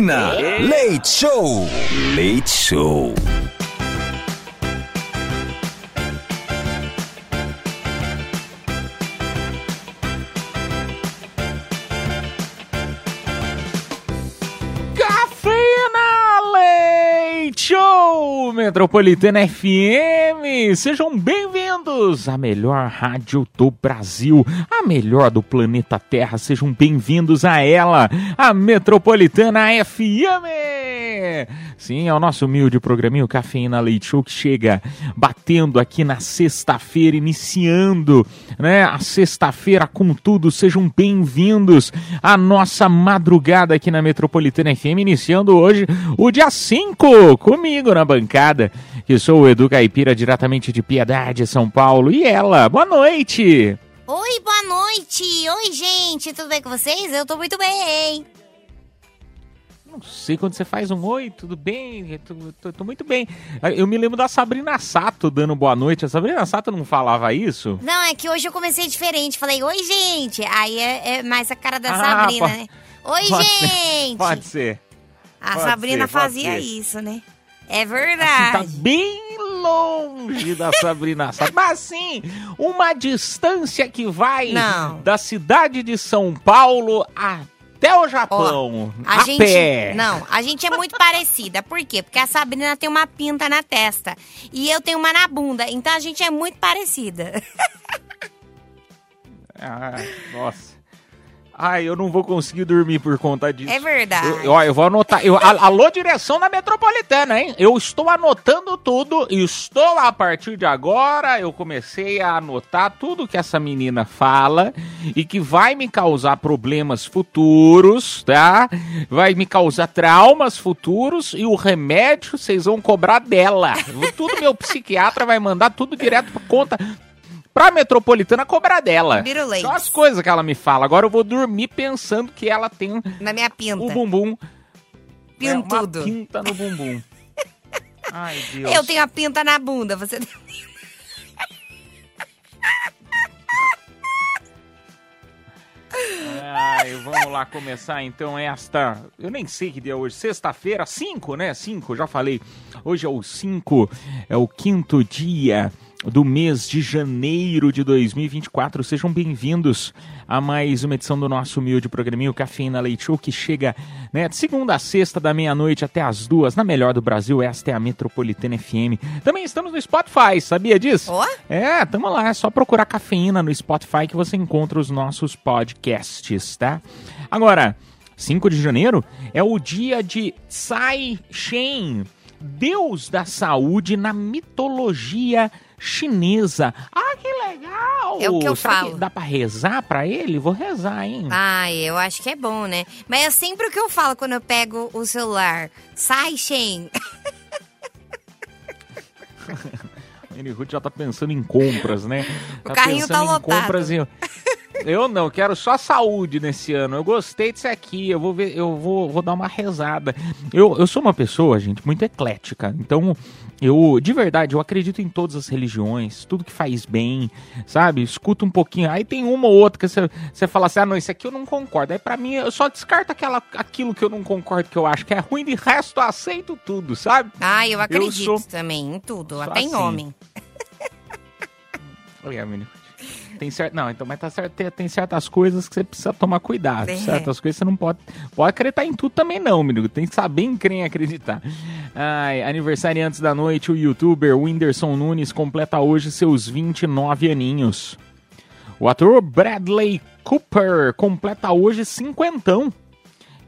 Cafeína. Show. Leite Show. Metropolitana FM. Sejam bem-vindos à melhor rádio do Brasil, a melhor do planeta Terra. Sejam bem-vindos a ela, a Metropolitana FM. Sim, é o nosso humilde programinho Cafeína Leite Show que chega batendo aqui na sexta-feira, iniciando, né, a sexta-feira com tudo. Sejam bem-vindos à nossa madrugada aqui na Metropolitana FM, iniciando hoje o dia 5 comigo na bancada, que sou o Edu Caipira, diretamente de Piedade, São Paulo. E ela, boa noite! Oi, boa noite. Oi, gente. Tudo bem com vocês? Eu tô muito bem. Não sei quando você faz um oi, tudo bem? Eu Tô, tô- tô muito bem. Eu me lembro da Sabrina Sato dando boa noite. A Sabrina Sato não falava isso? Não, é que hoje eu comecei diferente. Falei, oi, gente. Aí é, é mais a cara da Ah, Sabrina, pode- né? Oi, pode ser, gente. Pode ser. A pode Sabrina ser, fazia ser. isso, né? É Assim, tá verdade. bem longe da Sabrina Sato. Mas assim, uma distância que vai Não. da cidade de São Paulo até o Japão. A a gente. pé. Não, a gente é muito parecida. Por quê? Porque a Sabrina tem uma pinta na testa e eu tenho uma na bunda. Então a gente é muito parecida. Ah, nossa. Ai, eu não vou conseguir dormir por conta disso. É verdade. Eu, ó, eu vou anotar. Eu, alô, direção da metropolitana, hein? Eu estou anotando tudo. Estou a partir de agora. Eu comecei a anotar tudo que essa menina fala e que vai me causar problemas futuros, tá? Vai me causar traumas futuros e o remédio vocês vão cobrar dela. Tudo meu psiquiatra vai mandar tudo direto pra conta. Pra metropolitana cobrar dela. Biruleiros. Só as coisas que ela me fala. Agora eu vou dormir pensando que ela tem Na minha pinta. o bumbum. É, Pintudo. pinta no bumbum. Ai, Deus. Eu tenho a pinta na bunda. Você. Ai, vamos lá começar então esta. Eu nem sei que dia é hoje. Sexta-feira, 5, né? 5, já falei. Hoje é o 5, é o quinto dia do mês de janeiro de 2024. Sejam bem-vindos a mais uma edição do nosso humilde programinho Cafeína Leite Show, que chega né, de segunda a sexta, da meia-noite até as duas, na melhor do Brasil. Esta é a Metropolitana FM. Também estamos no Spotify, sabia disso? É, tamo lá, é só procurar cafeína no Spotify que você encontra os nossos podcasts, tá? Agora, 5 de janeiro é o dia de Tsai Shen, deus da saúde na mitologia chinesa. Ah, que legal! É o que eu Será falo. dá pra rezar pra ele? Vou rezar, hein? Ai, eu acho que é bom, né? Mas é sempre o que eu falo quando eu pego o celular. Sai, Shen. N. Ruth já tá pensando em compras, né? O carrinho tá pensando em lotado. compras e eu... eu não, eu quero só saúde nesse ano. Eu gostei disso aqui, eu vou ver, eu vou, vou dar uma rezada. Eu, eu sou uma pessoa, gente, muito eclética. Então, eu, de verdade, eu acredito em todas as religiões, tudo que faz bem, sabe? Escuta um pouquinho. Aí tem uma ou outra que você, você fala assim: ah, não, isso aqui eu não concordo. Aí pra mim, eu só descarto aquela, aquilo que eu não concordo, que eu acho que é ruim, de resto eu aceito tudo, sabe? Ai, eu acredito sou- também em tudo, até em assim. homem. Olha, menino. Tem certo, não, então, mas tá certo, tem, tem certas coisas que você precisa tomar cuidado. É. Certas coisas você não pode, pode acreditar em tudo também não, menino. Tem que saber em quem acreditar. Ai, aniversariantes da noite, o youtuber Whindersson Nunes completa hoje seus 29 aninhos. O ator Bradley Cooper completa hoje cinquentão.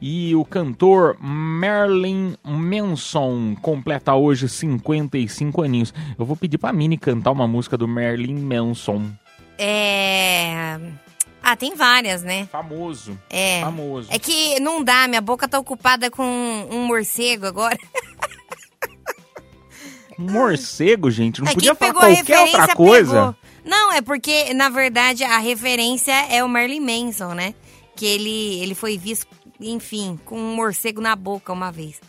E o cantor Marilyn Manson completa hoje 55 aninhos. Eu vou pedir pra Mini cantar uma música do Marilyn Manson. É. Ah, tem várias, né? Famoso. É. Famoso. É que não dá, minha boca tá ocupada com um morcego agora. Morcego, gente. Não é podia falar qualquer outra coisa. pegou. Não, é porque, na verdade, a referência é o Marilyn Manson, né? Que ele, ele foi visto, enfim, com um morcego na boca uma vez.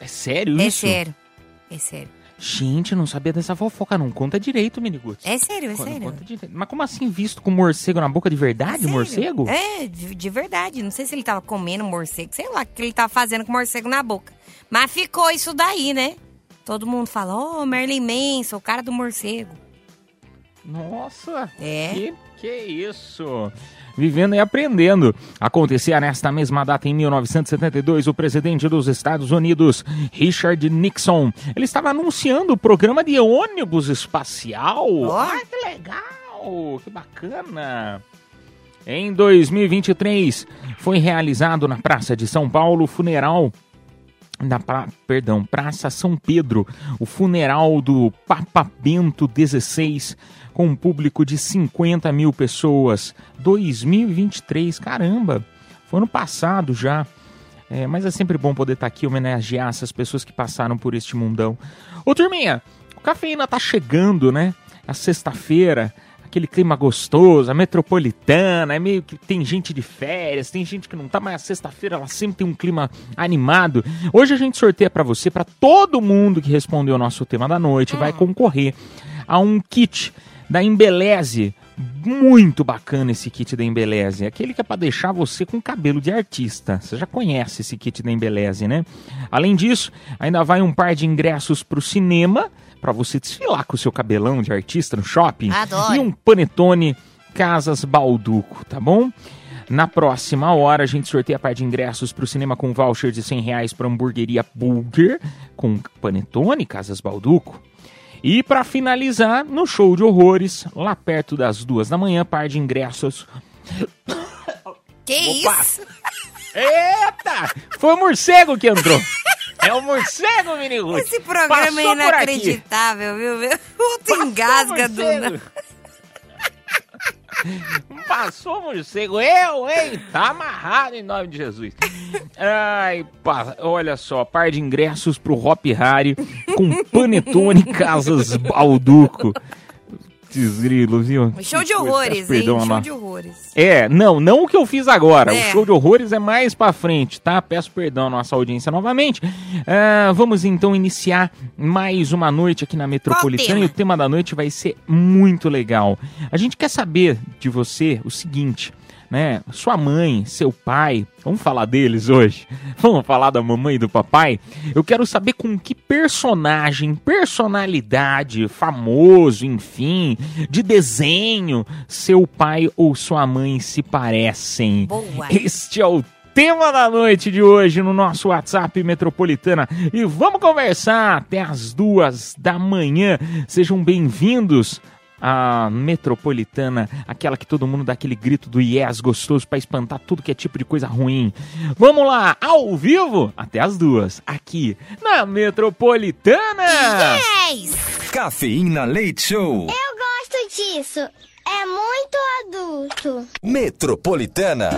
É sério É isso? sério. É sério. Gente, não sabia dessa fofoca. Não conta direito, Miniguts. É sério, é Conta- sério. conta direito. Mas como assim, visto com morcego na boca de verdade? Sério? Morcego? É, de, de verdade. Não sei se ele tava comendo morcego, sei lá o que ele tava fazendo com morcego na boca. Mas ficou isso daí, né? Todo mundo fala, oh, Merlin Manson, o cara do morcego. Nossa, É. que, que isso? Vivendo e aprendendo. Acontecia nesta mesma data, em 1972, o presidente dos Estados Unidos, Richard Nixon, ele estava anunciando o programa de ônibus espacial. Ó. Ah, que legal, que bacana. Em 2023, foi realizado na Praça de São Paulo o funeral na pra, perdão, Praça São Pedro, o funeral do Papa Bento XVI, com um público de 50 mil pessoas. 2023, caramba, foi ano passado já. É, mas é sempre bom poder estar aqui e homenagear essas pessoas que passaram por este mundão. Ô turminha, o cafeína tá chegando, né? A sexta-feira, aquele clima gostoso, a metropolitana, é meio que tem gente de férias, tem gente que não tá, mas a sexta-feira ela sempre tem um clima animado. Hoje a gente sorteia pra você, pra todo mundo que respondeu o nosso tema da noite, vai concorrer a um kit da Embeleze. Muito bacana esse kit da Embeleze. Aquele que é pra deixar você com cabelo de artista. Você já conhece esse kit da Embeleze, né? Além disso, ainda vai um par de ingressos pro cinema pra você desfilar com o seu cabelão de artista no shopping. Adoro. E um panetone Casas Balduco, tá bom? Na próxima hora, a gente sorteia a par de ingressos para o cinema com voucher de 100 reais para hamburgueria Burger, com panetone Casas Balduco. E para finalizar, no show de horrores, lá perto das duas da manhã, par de ingressos. Que Opa! isso? Eita! Foi o morcego que entrou! É o morcego, menino! Esse programa é inacreditável, viu? viu? Outro engasga do... Passou morcego, eu, hein? Tá amarrado em nome de Jesus. Ai, pá, olha só, par de ingressos pro Hop Harry com Panetone Casas Balduco. Desgrilo, viu? Show de horrores, hein? perdão, Show Ana. de horrores. É, não, não o que eu fiz agora. É. O show de horrores é mais pra frente, tá? Peço perdão à nossa audiência novamente. Ah, vamos então iniciar mais uma noite aqui na Metropolitana e o tema da noite vai ser muito legal. A gente quer saber de você o seguinte. Né? Sua mãe, seu pai, vamos falar deles hoje? Vamos falar da mamãe e do papai? Eu quero saber com que personagem, personalidade, famoso, enfim, de desenho, seu pai ou sua mãe se parecem. Boa. Este é o tema da noite de hoje no nosso WhatsApp Metropolitana. E vamos conversar até as duas da manhã. Sejam bem-vindos à Metropolitana, aquela que todo mundo dá aquele grito do yes gostoso para espantar tudo que é tipo de coisa ruim. Vamos lá, ao vivo, até as duas, aqui na Metropolitana. Dez! Cafeína Leite Show. Eu gosto disso. É muito adulto. Metropolitana.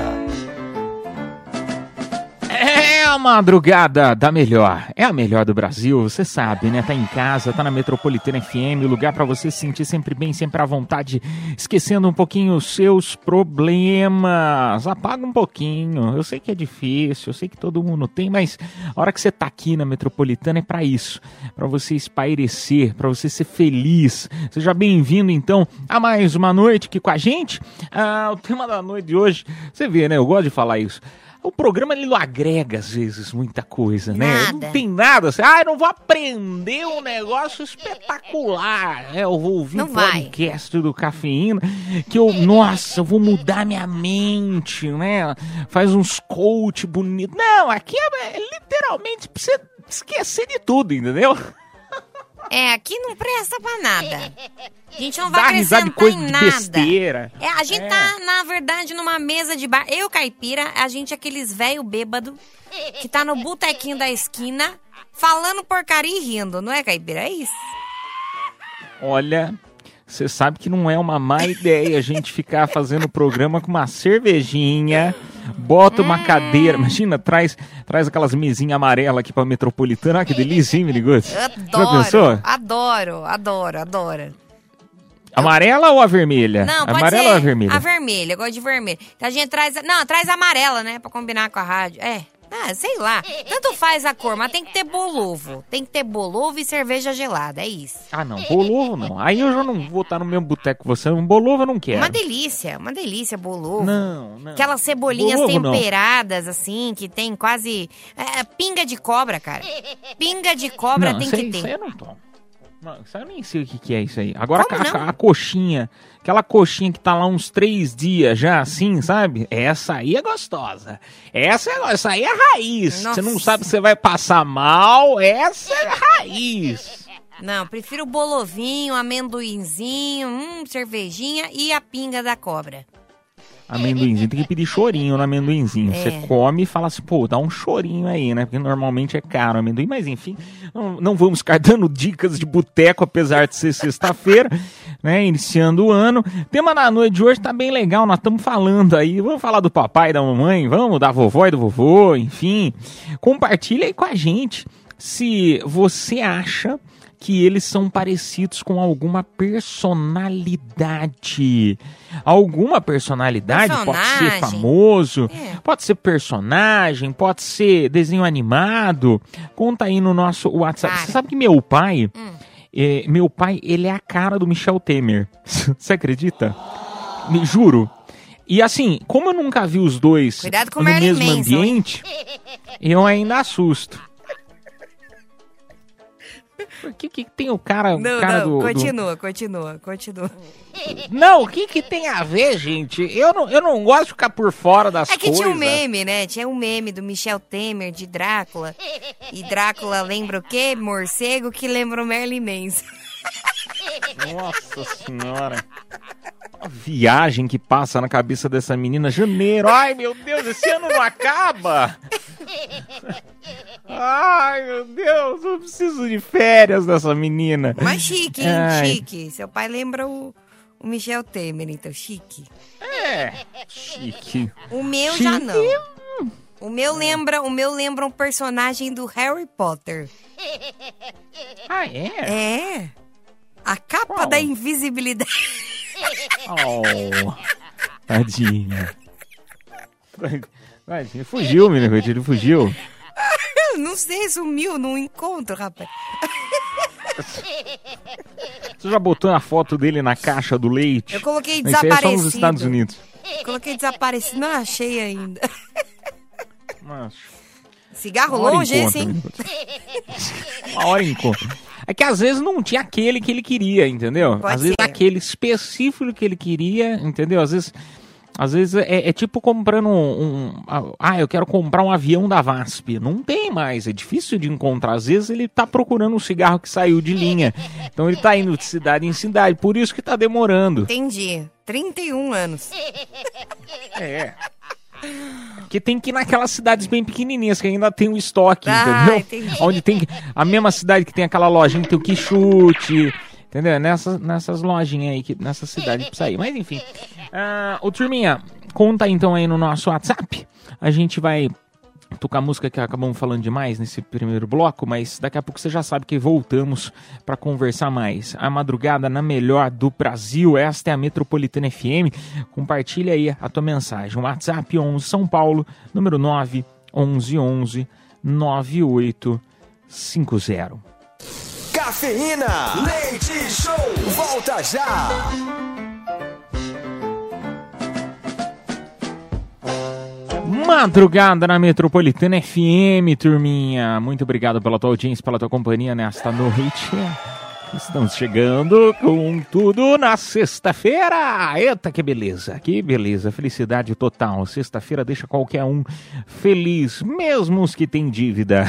É a madrugada da melhor. É a melhor do Brasil, você sabe, né? Tá em casa, tá na Metropolitana FM, lugar pra você se sentir sempre bem, sempre à vontade, esquecendo um pouquinho os seus problemas. Apaga um pouquinho. Eu sei que é difícil, eu sei que todo mundo tem, mas a hora que você tá aqui na Metropolitana é pra isso, Pra você espairecer, pra você ser feliz. Seja bem-vindo então a mais uma noite aqui com a gente. Ah, o tema da noite de hoje, você vê, né? Eu gosto de falar isso. O programa ele não agrega às vezes muita coisa, né? Nada. Não tem nada assim. Ah, eu não vou aprender um negócio espetacular. né? Eu vou ouvir Não um podcast do Cafeína que eu, nossa, eu vou mudar minha mente, né? Faz uns coach bonitos. Não, aqui é, é literalmente pra você esquecer de tudo, entendeu? É, aqui não presta pra nada. A gente não Dá vai de acrescentar coisa em de nada. besteira. É, a gente É. tá, na verdade, numa mesa de bar. Eu, caipira, a gente é aqueles velho bêbado que tá no botequinho da esquina falando porcaria e rindo, não é, caipira? É isso. Olha, você sabe que não é uma má ideia a gente ficar fazendo programa com uma cervejinha, bota uma cadeira, imagina, traz, traz aquelas mesinhas amarelas aqui pra metropolitana, ah, que delícia, hein, Miniguts? Já pensou? Adoro, adoro, adoro, adoro. Amarela ou a vermelha? Não, pode amarela ou a vermelha? A vermelha, eu gosto de vermelha. Então a gente traz. Não, traz a amarela, né? Pra combinar com a rádio. É. Ah, sei lá. Tanto faz a cor, mas tem que ter bolovo. Tem que ter bolovo e cerveja gelada, é isso. Ah, não, bolovo não. Aí eu já não vou estar no mesmo boteco que você. Um bolovo eu não quero. Uma delícia, uma delícia, bolovo. Não, não. Aquelas cebolinhas Bolovo, não. temperadas, assim, que tem quase. É, pinga de cobra, cara. Pinga de cobra não, tem que ter. Isso eu não tomo. Aí eu nem sei o que, que é isso aí. Agora a, a coxinha, aquela coxinha que tá lá uns três dias já, assim, sabe? Essa aí é gostosa. Essa, é, essa aí é raiz. Você não Nossa. sabe se você vai passar mal. Essa é raiz. Não, prefiro o bolovinho, amendoinzinho, hum, cervejinha e a pinga da cobra. Amendoinzinho, tem que pedir chorinho no amendoinzinho. É. Você come e fala assim, pô, dá um chorinho aí, né? Porque normalmente é caro o amendoim, mas enfim, não, não vamos ficar dando dicas de boteco, apesar de ser sexta-feira, né? Iniciando o ano. O tema da noite de hoje tá bem legal, nós estamos falando aí. Vamos falar do papai da mamãe, vamos, da vovó e do vovô, enfim. Compartilha aí com a gente se você acha que eles são parecidos com alguma personalidade. Alguma personalidade, pode ser Personagem. famoso, É. pode ser personagem, pode ser desenho animado. Conta aí no nosso WhatsApp. Cara. Você sabe que meu pai, Hum. é, meu pai, ele é a cara do Michel Temer. Você acredita? Me juro. E assim, como eu nunca vi os dois Cuidado com no mesmo ambiente, eu ainda assusto. O que, que tem o cara, o Não, cara não, do, do- continua, continua, continua. Não, o que, que tem a ver, gente? Eu não, eu não gosto de ficar por fora das É que coisas. tinha um meme, né? Tinha um meme do Michel Temer, de Drácula. E Drácula lembra o quê? Morcego que lembra o Merlin Manson. Nossa senhora. A viagem que passa na cabeça dessa menina. Janeiro. Ai, meu Deus, esse ano não acaba. Ai, meu Deus, eu preciso de férias dessa menina. Mas chique, hein? Ai. Chique. Seu pai lembra o, o Michel Temer, então, chique. É, chique. O meu já Chique. não. O meu lembra, o meu lembra um personagem do Harry Potter. Ah, é? É. A capa Qual? da invisibilidade. Oh, tadinha. Tadinha. Fugiu, menino, ele fugiu. Não sei, sumiu num encontro, rapaz. Você já botou a foto dele na caixa do leite? Eu coloquei Isso aí é só desaparecido. nos Estados Unidos. Coloquei desaparecido, não achei ainda. Mas, Cigarro longe esse, encontra, hein? menino. Uma hora encontra. É que às vezes não tinha aquele que ele queria, entendeu? Pode às vezes ser. aquele específico que ele queria, entendeu? Às vezes, às vezes é, é tipo comprando um, um- Ah, eu quero comprar um avião da VASP. Não tem mais, é difícil de encontrar. Às vezes ele tá procurando um cigarro que saiu de linha. Então ele tá indo de cidade em cidade, por isso que tá demorando. Entendi. 31 anos. É. Porque tem que ir naquelas cidades bem pequenininhas que ainda tem o estoque, Ah, entendeu? entendi. Onde tem a mesma cidade que tem aquela lojinha que tem o quichute, entendeu? Nessas, nessas lojinhas aí, que, nessa cidade pra sair. Mas enfim. Ah, ô turminha, conta então aí no nosso WhatsApp. A gente vai tocar música que acabamos falando demais nesse primeiro bloco, mas daqui a pouco você já sabe que voltamos para conversar mais. A madrugada na melhor do Brasil, esta é a Metropolitana FM. Compartilha aí a tua mensagem. WhatsApp 11 São Paulo, número 9 11 11 9850. Cafeína. Leite Show. Volta já. Madrugada na Metropolitana FM, turminha. Muito obrigado pela tua audiência, pela tua companhia nesta noite. Estamos chegando com tudo na sexta-feira. Eita, que beleza, que beleza, felicidade total. Sexta-feira deixa qualquer um feliz, mesmo os que têm dívida,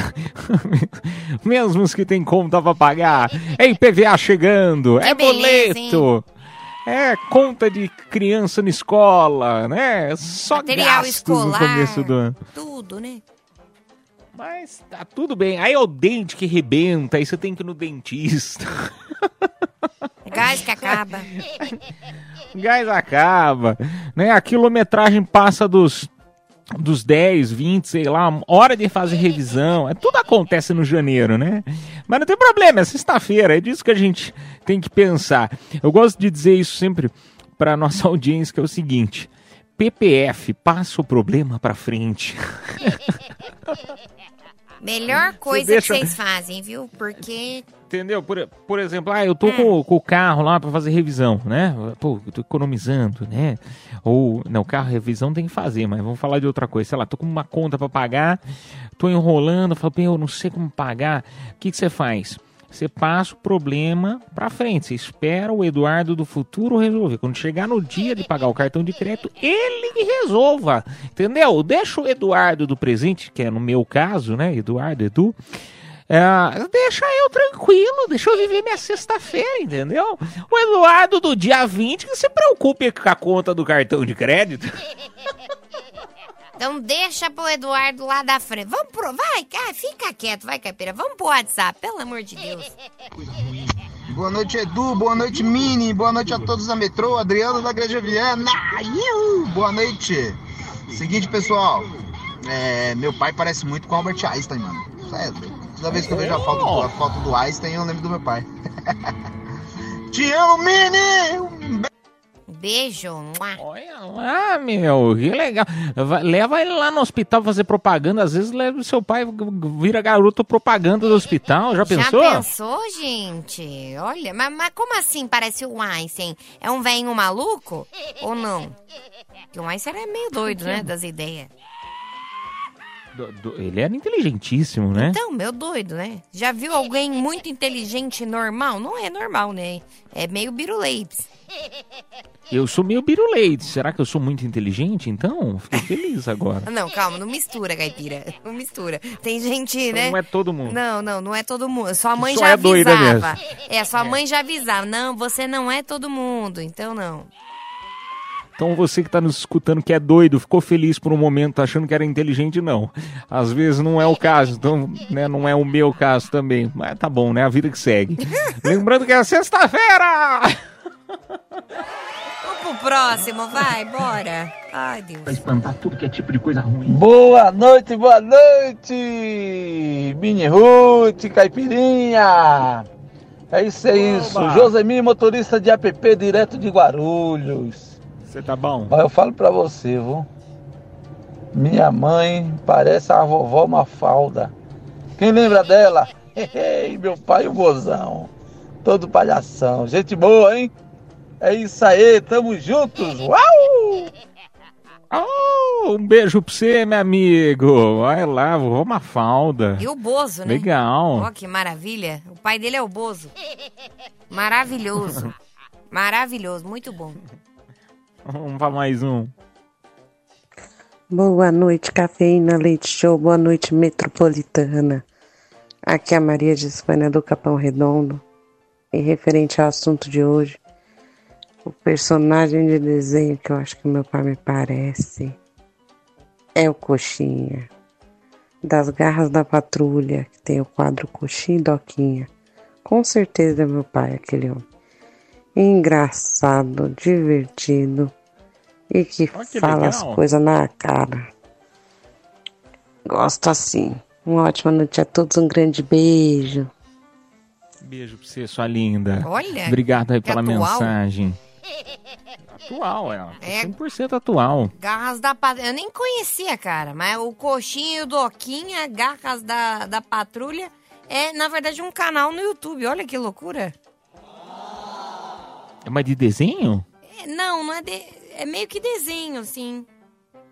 mesmo os que têm conta pra pagar. É IPVA chegando, é boleto. É conta de criança na escola, né? Só Material gasto escolar. no começo do ano. Tudo, né? Mas tá tudo bem. Aí é o dente que rebenta, aí você tem que ir no dentista. Gás que acaba. Gás acaba, né? A quilometragem passa dos dos 10, 20, sei lá, hora de fazer revisão. É, tudo acontece no janeiro, né? Mas não tem problema, é sexta-feira, é disso que a gente tem que pensar. Eu gosto de dizer isso sempre para nossa audiência, que é o seguinte: PPF, passa o problema para frente. Melhor coisa deixa- que vocês fazem, viu? Porque Entendeu? Por, por exemplo, ah, eu tô com, com o carro lá pra fazer revisão, né? Pô, eu tô economizando, né? Ou, não, carro revisão tem que fazer, mas vamos falar de outra coisa. Sei lá, tô com uma conta pra pagar, tô enrolando, falo, "Pô, eu não sei como pagar. O que você faz? Você passa o problema pra frente. Você espera o Eduardo do futuro resolver. Quando chegar no dia de pagar o cartão de crédito, ele que resolva. Entendeu? Deixa o Eduardo do presente, que é no meu caso, né? Eduardo, Edu. É, deixa eu tranquilo, deixa eu viver minha sexta-feira, entendeu? O Eduardo do dia 20 que se preocupe com a conta do cartão de crédito. Então deixa pro Eduardo lá da frente. Vamos pro. Vai, cara, fica quieto, vai, Caipira. Vamos pro WhatsApp, pelo amor de Deus. Boa noite, Edu. Boa noite, Mini. Boa noite a todos da metrô. Adriano da Igreja Viana. Iu! Boa noite. Seguinte, pessoal. É, meu pai parece muito com Albert Einstein, mano. Isso é doido. Toda vez que eu vejo a foto, do, a foto do Einstein, eu lembro do meu pai. Te amo, Mini! Um Beijo. Mua. Olha lá, meu, que legal. Vai- leva ele lá no hospital fazer propaganda. Às vezes leva o seu pai, vira garoto propaganda do hospital. Já pensou? Já pensou, gente? Olha, mas, mas como assim parece o Einstein? É um velhinho maluco? Ou não? Porque o Einstein é meio doido, né? Das ideias. Do- do- ele era inteligentíssimo, né? Então, meu doido, né? Já viu alguém muito inteligente e normal? Não é normal, né? É meio biruleites. Eu sou meio biruleite. Será que eu sou muito inteligente, então? Fiquei feliz agora. Não, calma, não mistura, caipira. Não mistura. Tem gente, né? Não é todo mundo. Não, não, não é todo mundo. Sua mãe Só já é doida avisava. mesmo. É, sua mãe já avisava. Não, você não é todo mundo, então não. Então você que tá nos escutando que é doido, ficou feliz por um momento achando que era inteligente, não. Às vezes não é o caso, então, né, não é o meu caso também. Mas tá bom, né? A vida que segue. Lembrando que é sexta-feira! Vamos pro próximo, vai, bora. Ai, Deus. Boa noite, boa noite! Mini Ruth, Caipirinha! É isso, é isso. Josemir, motorista de app direto de Guarulhos. Você tá bom? Mas eu falo pra você, viu? Minha mãe parece a vovó Mafalda. Quem lembra dela? Ei, meu pai, o gozão. Todo palhação. Gente boa, hein? É isso aí, tamo juntos. Uau! Oh, um beijo pra você, meu amigo. Vai lá, vovó Mafalda. E o Bozo, né? Legal. Ó, que maravilha. O pai dele é o Bozo. Maravilhoso. Maravilhoso, muito bom. Vamos pra mais um. Boa noite, Cafeína Leite Show. Boa noite, Metropolitana. Aqui é a Maria de Espanha do Capão Redondo. E referente ao assunto de hoje, o personagem de desenho que eu acho que meu pai me parece é o Coxinha. Das Garras da Patrulha, que tem o quadro Coxinha e Doquinha. Com certeza é meu pai, aquele homem. Engraçado, divertido e que que fala as legal. coisas na cara. Gosto assim. Uma ótima noite a todos, um grande beijo. Beijo pra você, sua linda. Olha, Obrigado aí que pela atual. mensagem. Atual, ela. É. 100% atual. Garras da Patrulha. Eu nem conhecia, cara, mas o Coxinha e o Doquinha, Garras da, da Patrulha, é, na verdade, um canal no YouTube. Olha que loucura. É mais de desenho? É, não, não é de, É meio que desenho, assim.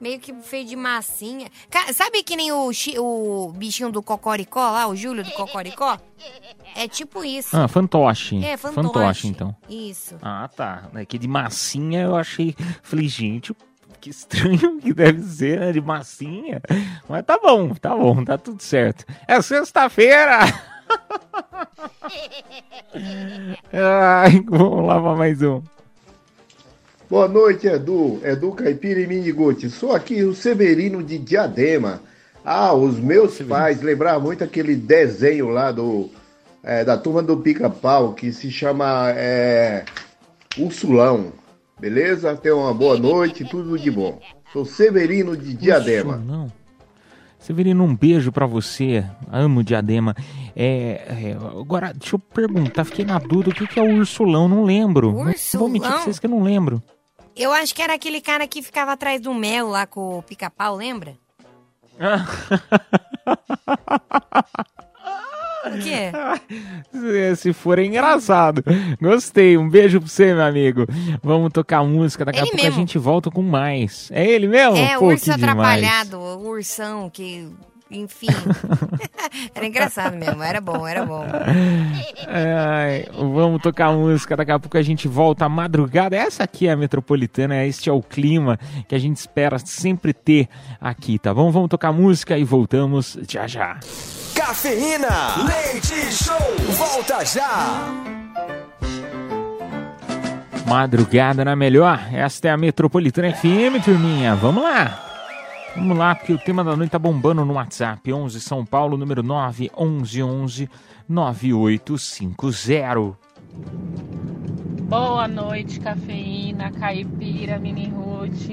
Meio que feito de massinha. Ca- Sabe que nem o, chi- o bichinho do Cocoricó lá, o Júlio do Cocoricó? É tipo isso. Ah, fantoche. É, fantoche. Fantoche, então. Isso. Ah, tá. É que de massinha eu achei. Falei, gente, que estranho que deve ser, né? De massinha. Mas tá bom, tá bom, tá tudo certo. É sexta-feira! Ai, vamos lá pra mais um. Boa noite, Edu. Edu Caipira e Miniguti. Sou aqui o Severino de Diadema. Ah, os meus pais lembravam muito aquele desenho lá do é, da turma do Pica-Pau que se chama é, Ursulão. Beleza? Tenha uma boa noite, tudo de bom. Sou Severino de Diadema. Não. Severino, um beijo pra você. Amo Diadema. É, é, agora, deixa eu perguntar, fiquei na dúvida, o que, que é o Ursulão? Não lembro. Não Vou mentir pra Ursulão? vocês que eu não lembro. Eu acho que era aquele cara que ficava atrás do mel lá com o pica-pau, lembra? O quê? Se- Se for, é engraçado. Gostei. Um beijo pra você, meu amigo. Vamos tocar música. Daqui a Ele pouco mesmo. a gente volta com mais. É ele mesmo? É, o Pô, urso que demais. atrapalhado, o ursão que. Enfim. era engraçado mesmo, era bom, era bom. Ai, vamos tocar música, daqui a pouco a gente volta à madrugada. Essa aqui é a Metropolitana, este é o clima que a gente espera sempre ter aqui, tá bom? Vamos tocar música e voltamos já já. Cafeína, leite show, volta já. Madrugada na melhor, esta é a Metropolitana FM, turminha. Vamos lá. Vamos lá, porque o tema da noite tá bombando no WhatsApp. 11 São Paulo, número 9 11 11 9850. Boa noite, cafeína, caipira, mini Ruth.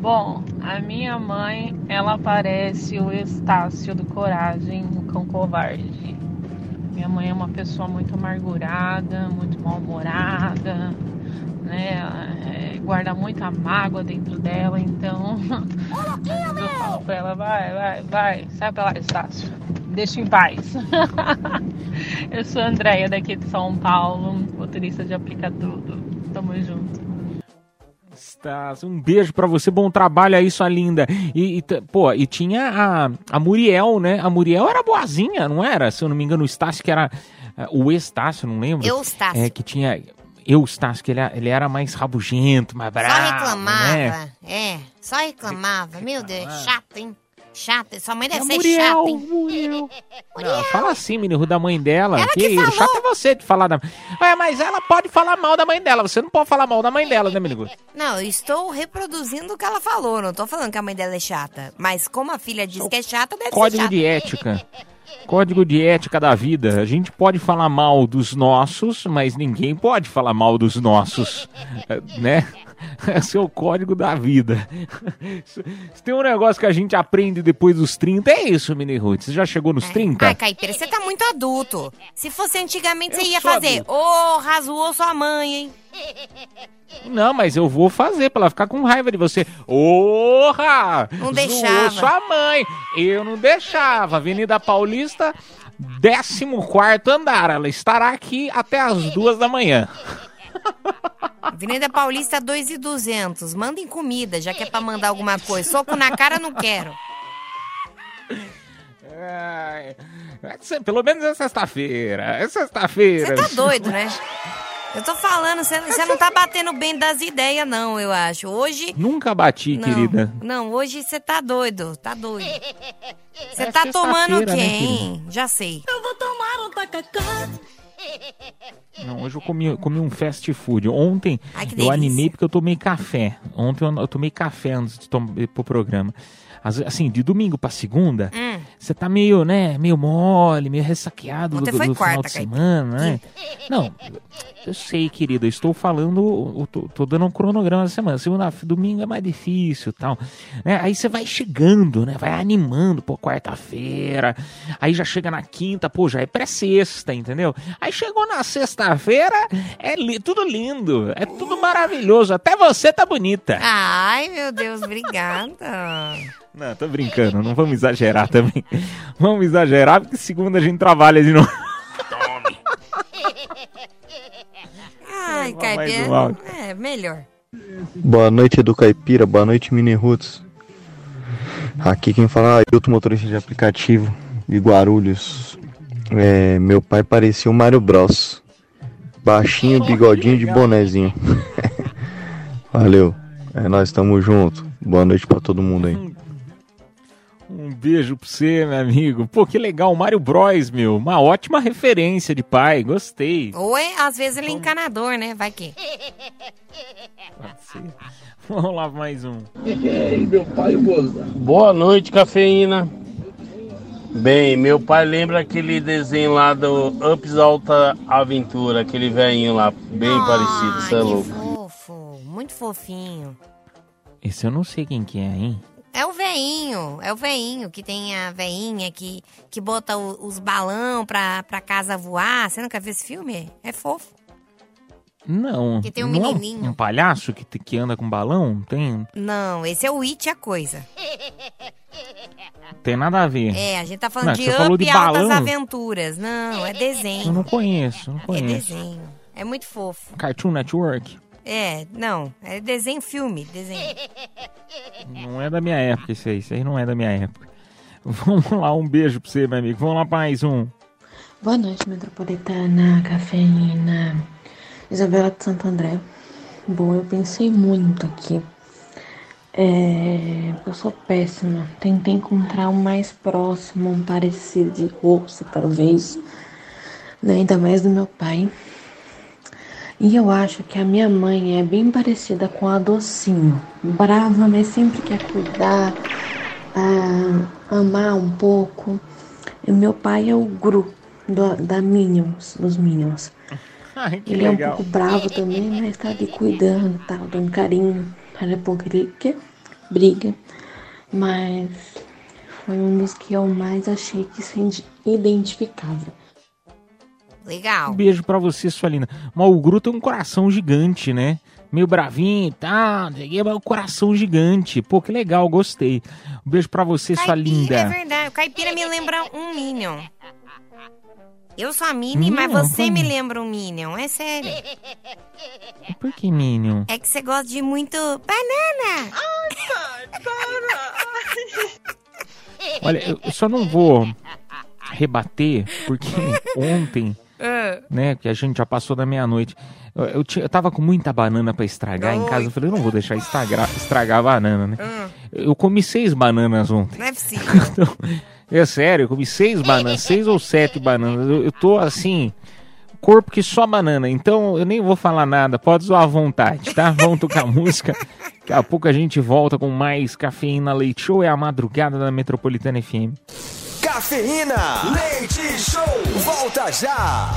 Bom, a minha mãe, ela parece o Estácio do Coragem, o cão covarde. Minha mãe é uma pessoa muito amargurada, muito mal-humorada, né? É, guarda muita mágoa dentro dela, então eu falo pra ela, vai, vai, vai, sai pra lá, Estácio. Deixa em paz. eu sou a Andréia daqui de São Paulo, motorista de aplica tudo. Tamo junto. Stas, um beijo pra você, bom trabalho aí, sua linda. E, e pô, e tinha a, a Muriel, né? A Muriel era boazinha, não era? Se eu não me engano, o Estácio que era. eh, O Estácio, não lembro. Eustácio. É, que tinha. Eustácio, que ele, ele era mais rabugento, mais bravo. Só reclamava. Né? É, só reclamava. Meu Deus, chato, hein? Chato. Sua mãe deve É ser Muriel, chata, hein? Muriel. Não, fala assim, menino, da mãe dela. Ela que isso, falou. chato é você de falar da. É, mas ela pode falar mal da mãe dela. Você não pode falar mal da mãe dela, né, menino? Não, eu estou reproduzindo o que ela falou. Não tô falando que a mãe dela é chata. Mas como a filha diz que é chata, deve ser Código chata. de ética. Código de ética da vida. A gente pode falar mal dos nossos, mas ninguém pode falar mal dos nossos, eh, né? Esse é o código da vida. Se tem um negócio que a gente aprende depois dos 30, é isso, Mini Ruth. Você já chegou nos 30? Ai, Caipira, você tá muito adulto. Se fosse antigamente, você ia fazer. Ô, razoou sua mãe, hein? Não, mas eu vou fazer pra ela ficar com raiva de você. Orra! Não Zoou deixava. sua mãe. Eu não deixava. Avenida Paulista, 14 andar. Ela estará aqui até as duas da manhã. Avenida Paulista 2,200. Mandem comida, já que é pra mandar alguma coisa. Soco na cara, não quero. Ai, é se- pelo menos é sexta-feira. É sexta-feira. Você tá doido, né? Eu tô falando, você não tá batendo bem das ideias, não, eu acho. Hoje. Nunca bati, Não, querida. não, hoje você tá doido, tá doido. Você É tá tomando o sexta-feira, quê, né, hein? Já sei. Eu vou tomar um tacacá. Não, hoje eu comi, comi um fast food. Ontem Ai, eu delícia. animei porque eu tomei café. Ontem eu, eu tomei café antes de ir pro programa. Ve- Assim, de domingo pra segunda, Hum. Você tá meio, né, meio mole, meio ressaqueado do, Ontem do foi final de semana, né? Não, eu sei, querida, eu estou falando, eu tô, tô dando um cronograma da semana. Segunda, domingo é mais difícil e tal. né? Aí você vai chegando, né? Vai animando, pô, quarta-feira. Aí já chega na quinta, pô, já é pré-sexta, entendeu? Aí chegou na sexta-feira, é li- tudo lindo, é tudo maravilhoso. Até você tá bonita. Ai, meu Deus, obrigada. Não, tô brincando, não vamos exagerar também. Vamos exagerar porque segunda a gente trabalha de novo. Ai, mais Caipira. um. É, melhor. Boa noite, Edu Caipira. Boa noite, Mini Roots. Aqui quem fala é Ailton, motorista de aplicativo de Guarulhos. É, meu pai parecia o Mario Bros. Baixinho, bigodinho de bonezinho. Valeu. É, nós estamos junto. Boa noite pra todo mundo aí. Um beijo pra você, meu amigo. Pô, que legal, Mário Bros, meu. Uma ótima referência de pai, gostei. Ou é, às vezes ele é encanador, né? Vai que. Pode ser. Vamos lá, mais um. meu pai goza. Boa noite, cafeína. Bem, meu pai lembra aquele desenho lá do Ups Alta Aventura, aquele velhinho lá, bem parecido, você é louco. Fofo, muito fofinho. Esse eu não sei quem que é, hein? É o veinho, é o veinho que tem a veinha que, que bota o- os balão pra, pra casa voar. Você nunca viu esse filme? É fofo. Não. Que tem um não é menininho. um palhaço que, que anda com balão? Tem, Não, esse é o It a coisa. tem nada a ver. É, a gente tá falando Não, de Up de Altas balão. Aventuras. Não, é Eu desenho. não conheço, não É conheço. desenho. É muito fofo. Cartoon Network? É, não. É desenho filme, desenho. Não é da minha época isso aí, isso aí não é da minha época. Vamos lá, um beijo pra você, meu amigo. Vamos lá pra mais um. Boa noite, metropolitana, cafeína. Isabela de Santo André. Bom, eu pensei muito aqui. É, eu sou péssima. Tentei encontrar um mais próximo, um parecido de rosto, talvez. Né? Ainda mais do meu pai. E eu acho que a minha mãe é bem parecida com a Docinho. Brava, mas sempre quer cuidar, ah, amar um pouco. E meu pai é o Gru do- da Minions, dos Minions. Ai, Ele é um legal. pouco bravo também, mas tá ali cuidando, tal, dando carinho. Para pouco ele que briga. Mas foi um dos que eu mais achei que se identificava. Legal. Um beijo pra você, sua linda. Mas o Gru tem um coração gigante, né? Meio bravinho e tal, o quê, mas um coração gigante. Pô, que legal, gostei. Um beijo pra você, sua É linda. verdade, o caipira me lembra um Minion. Eu sou a Minnie, mas Minion? você me Como? lembra um Minion, é sério. Por que Minion? É que você gosta de muito banana. Olha, eu eu só não vou rebater, porque ontem, Ah. né, que a gente já passou da meia-noite, eu, eu, eu tava com muita banana pra estragar em casa. Eu falei, eu não vou deixar estragar, estragar a banana, né? Ah. Eu comi seis bananas ontem. Não é possível. Então, é sério, eu comi seis bananas, seis ou sete bananas. Eu, eu tô assim, corpo que só banana. Então eu nem vou falar nada, pode zoar à vontade, tá? Vamos tocar música. Daqui a pouco a gente volta com mais Cafeína Leite Show. É a madrugada da Metropolitana FM. Cafeína, leite show, volta já.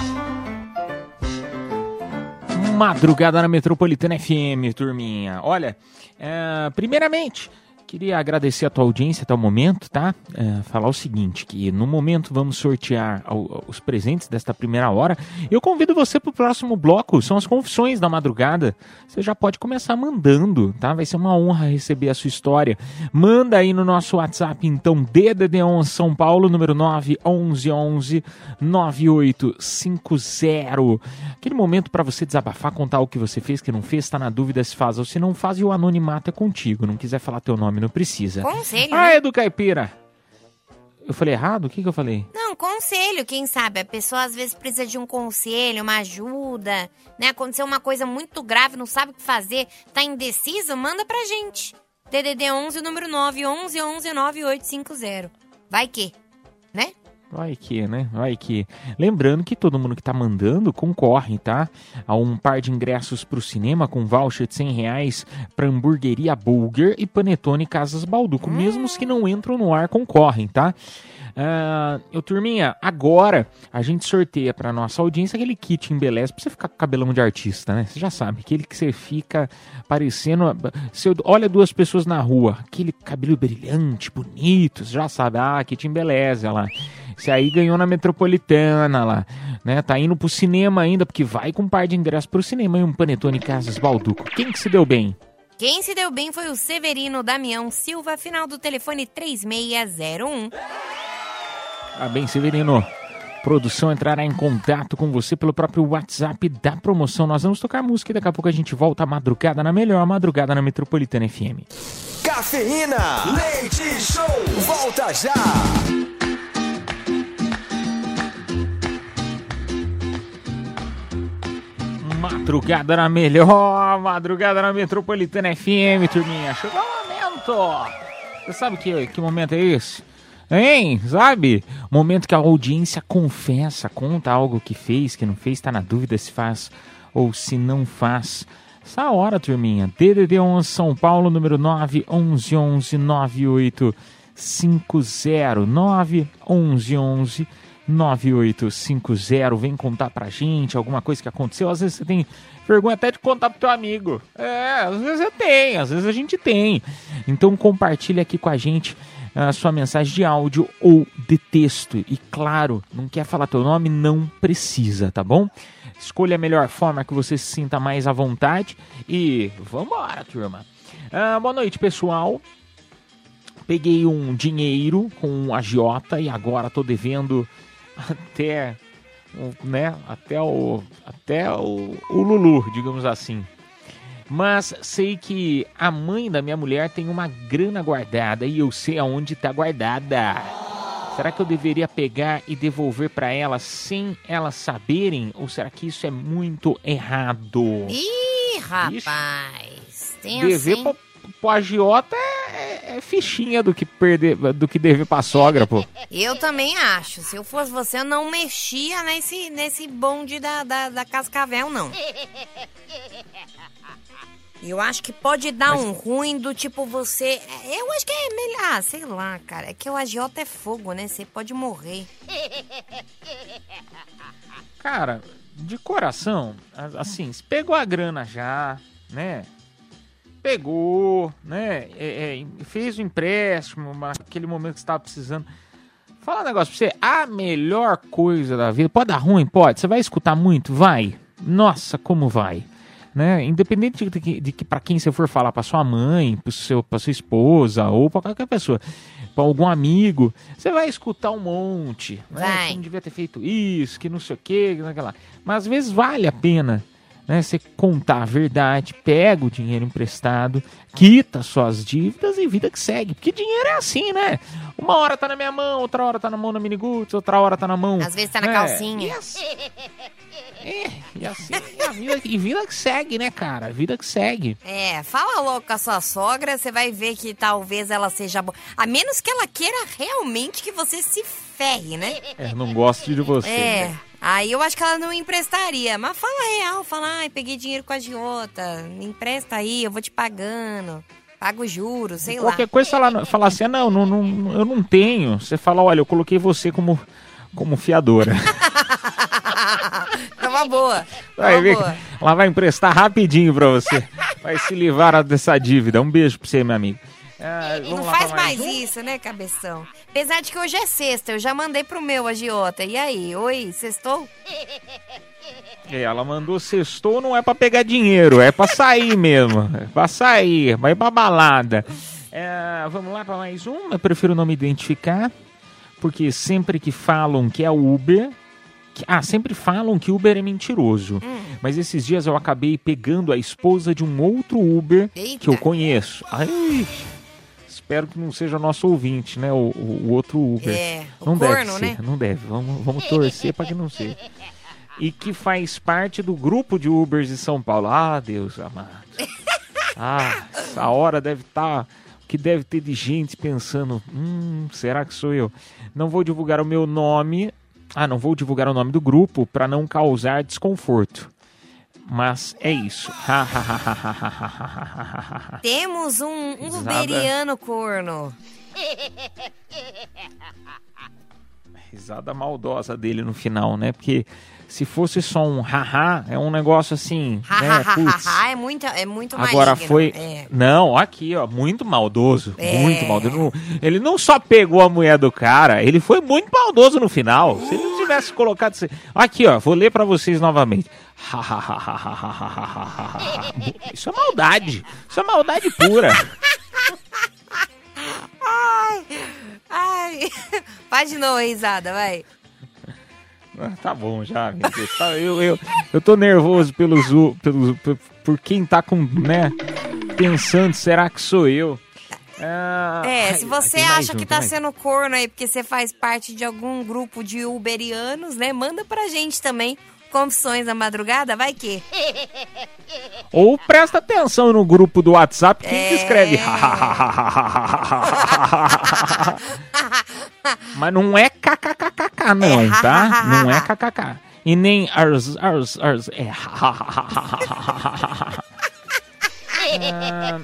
Madrugada na Metropolitana FM, turminha. Olha, é, primeiramente, queria agradecer a tua audiência até o momento, tá? É, falar o seguinte, que no momento vamos sortear os presentes desta primeira hora. Eu convido você para o próximo bloco, são as confissões da madrugada. Você já pode começar mandando, tá? Vai ser uma honra receber a sua história. Manda aí no nosso WhatsApp, então, DDD11 São Paulo, número 911 9850. Aquele momento para você desabafar, contar o que você fez, que não fez, tá na dúvida se faz ou se não faz, e o anonimato é contigo. Não quiser falar teu nome, não precisa. Conselho, Ah, né? é do Caipira. Eu falei errado? O que, que eu falei? Não, conselho, quem sabe? A pessoa às vezes precisa de um conselho, uma ajuda, né? Aconteceu uma coisa muito grave, não sabe o que fazer, tá indeciso, manda pra gente. DDD 11, número 9, 11 11 9850. Vai que? Vai que, né? Vai que. Lembrando que todo mundo que tá mandando concorre, tá? A um par de ingressos pro cinema com voucher de 100 reais pra hamburgueria Bulger e Panetone Casas Balduco. Mesmo os que não entram no ar concorrem, tá? Ah, eu, turminha, agora a gente sorteia pra nossa audiência aquele kit embeleze pra você ficar com cabelão de artista, né? Você já sabe, aquele que você fica parecendo. Você olha duas pessoas na rua, aquele cabelo brilhante, bonito, você já sabe, ah, kit embeleze, olha lá. Esse aí ganhou na Metropolitana lá, né? Tá indo pro cinema ainda, porque vai com um par de ingressos pro cinema e um Panetone Casas Balduco. Quem que se deu bem? Quem se deu bem foi o Severino Damião Silva, final do telefone 3601. Ah, bem, Severino. Produção entrará em contato com você pelo próprio WhatsApp da promoção. Nós vamos tocar música e daqui a pouco a gente volta à madrugada na melhor madrugada na Metropolitana FM. Cafeína, leite show, volta já. Madrugada na melhor, madrugada na Metropolitana FM, turminha. Chegou o momento Você sabe que, que momento é esse? Hein? Sabe? Momento que a audiência confessa, conta algo que fez, que não fez, tá na dúvida se faz ou se não faz. Essa hora, turminha. DDD 11 São Paulo, número 9 11 11 98 50 9 11 11 9850. Vem contar pra gente alguma coisa que aconteceu. Às vezes você tem vergonha até de contar pro teu amigo. É, às vezes você tem, às vezes a gente tem. Então compartilha aqui com a gente a sua mensagem de áudio ou de texto. E claro, não quer falar teu nome? Não precisa, tá bom? Escolha a melhor forma que você se sinta mais à vontade. E vambora, turma. Ah, boa noite, pessoal. Peguei um dinheiro com um agiota e agora tô devendo até né, até o até o, o Lulu, digamos assim. Mas sei que a mãe da minha mulher tem uma grana guardada e eu sei aonde está guardada. Será que eu deveria pegar e devolver para ela sem elas saberem? Ou será que isso é muito errado? Ih, rapaz. Tem Dever. Pro, agiota é, é fichinha do que perder, do que dever pra sogra, pô. Eu também acho. Se eu fosse você, eu não mexia nesse, nesse bonde da, da, da Cascavel, não. Eu acho que pode dar um ruim do tipo você. Eu acho que é melhor. Ah, sei lá, cara. É que o agiota é fogo, né? Você pode morrer. Cara, de coração, assim, se pegou a grana já, né? Pegou, né? É, é, fez o empréstimo, naquele momento que você estava precisando. Fala um negócio pra você, a melhor coisa da vida, pode dar ruim? Pode. Você vai escutar muito? Vai. Nossa, como vai. Né? Independente de que, de que para quem você for falar, para sua mãe, para seu, pra sua esposa ou para qualquer pessoa, para algum amigo, você vai escutar um monte. Né? Vai. Você não devia ter feito isso, que não sei o que, lá. Mas às vezes vale a pena né, você contar a verdade, pega o dinheiro emprestado, quita suas dívidas e vida que segue. Porque dinheiro é assim, né? Uma hora tá na minha mão, outra hora tá na mão da Miniguts, outra hora tá na mão. Às vezes tá na né? calcinha. E assim, é, e assim é a vida, e vida que segue, né, cara? Vida que segue. É, fala logo com a sua sogra, você vai ver que talvez ela seja boa. A menos que ela queira realmente que você se ferre, né? É, não gosto de você. É. né? Aí eu acho que ela não emprestaria. Mas fala real, fala, ai, peguei dinheiro com a agiota. Me empresta aí, eu vou te pagando. Pago juros, sei lá. Qualquer coisa falar, falar assim, ah, não, não, não, eu não tenho. Você fala, olha, eu coloquei você como, como fiadora. É uma boa. É Vai uma ver, boa. ela vai emprestar rapidinho pra você. Vai se livrar dessa dívida. Um beijo pra você, meu amigo. Ah, E vamos não faz mais um? isso, né, cabeção? Apesar de que hoje é sexta, eu já mandei pro meu agiota. E aí, oi, sextou? É, ela mandou sextou, não é pra pegar dinheiro, é pra sair mesmo. É pra sair, vai pra balada. É, vamos lá pra mais um. Eu prefiro não me identificar, porque sempre que falam que é Uber. Que- ah, sempre falam que Uber é mentiroso. Mas esses dias eu acabei pegando a esposa de um outro Uber que eu conheço. Ai, espero que não seja nosso ouvinte, né? O, o- o outro Uber. É, não deve corno, ser, né? não deve. Vamos, vamos torcer para que não seja. E que faz parte do grupo de Ubers de São Paulo. Ah, Deus amado. Ah, essa hora deve estar. o que deve ter de gente pensando: hum, será que sou eu? Não vou divulgar o meu nome. Ah, não vou divulgar o nome do grupo para não causar desconforto. Mas é isso. Temos um, um uberiano corno. risada maldosa dele no final, né? Porque se fosse só um haha, é um negócio assim, Ha, né? ha, ha, Putz. ha, ha, é muito, é muito Agora maligno. foi. É. Não, aqui, ó, muito maldoso. É. Muito maldoso. Ele não só pegou a mulher do cara, ele foi muito maldoso no final. Se ele não tivesse colocado. Aqui, ó, vou ler pra vocês novamente. Isso é maldade. Isso é maldade pura. Ai, ai. Faz de novo a risada, vai. Ah, Tá bom já. Tá, eu, eu, eu tô nervoso pelos, pelos, por, quem tá com, né, pensando, será que sou eu? Ah, É, ai, se você mais acha um, que tá mais sendo corno aí porque você faz parte de algum grupo de uberianos, né? Manda pra gente também. Confissões da madrugada, vai que. Ou presta atenção no grupo do WhatsApp, quem que escreve? Mas não é kkkk não, tá? Não é kkk. E nem ars, ars, ars, é Ah,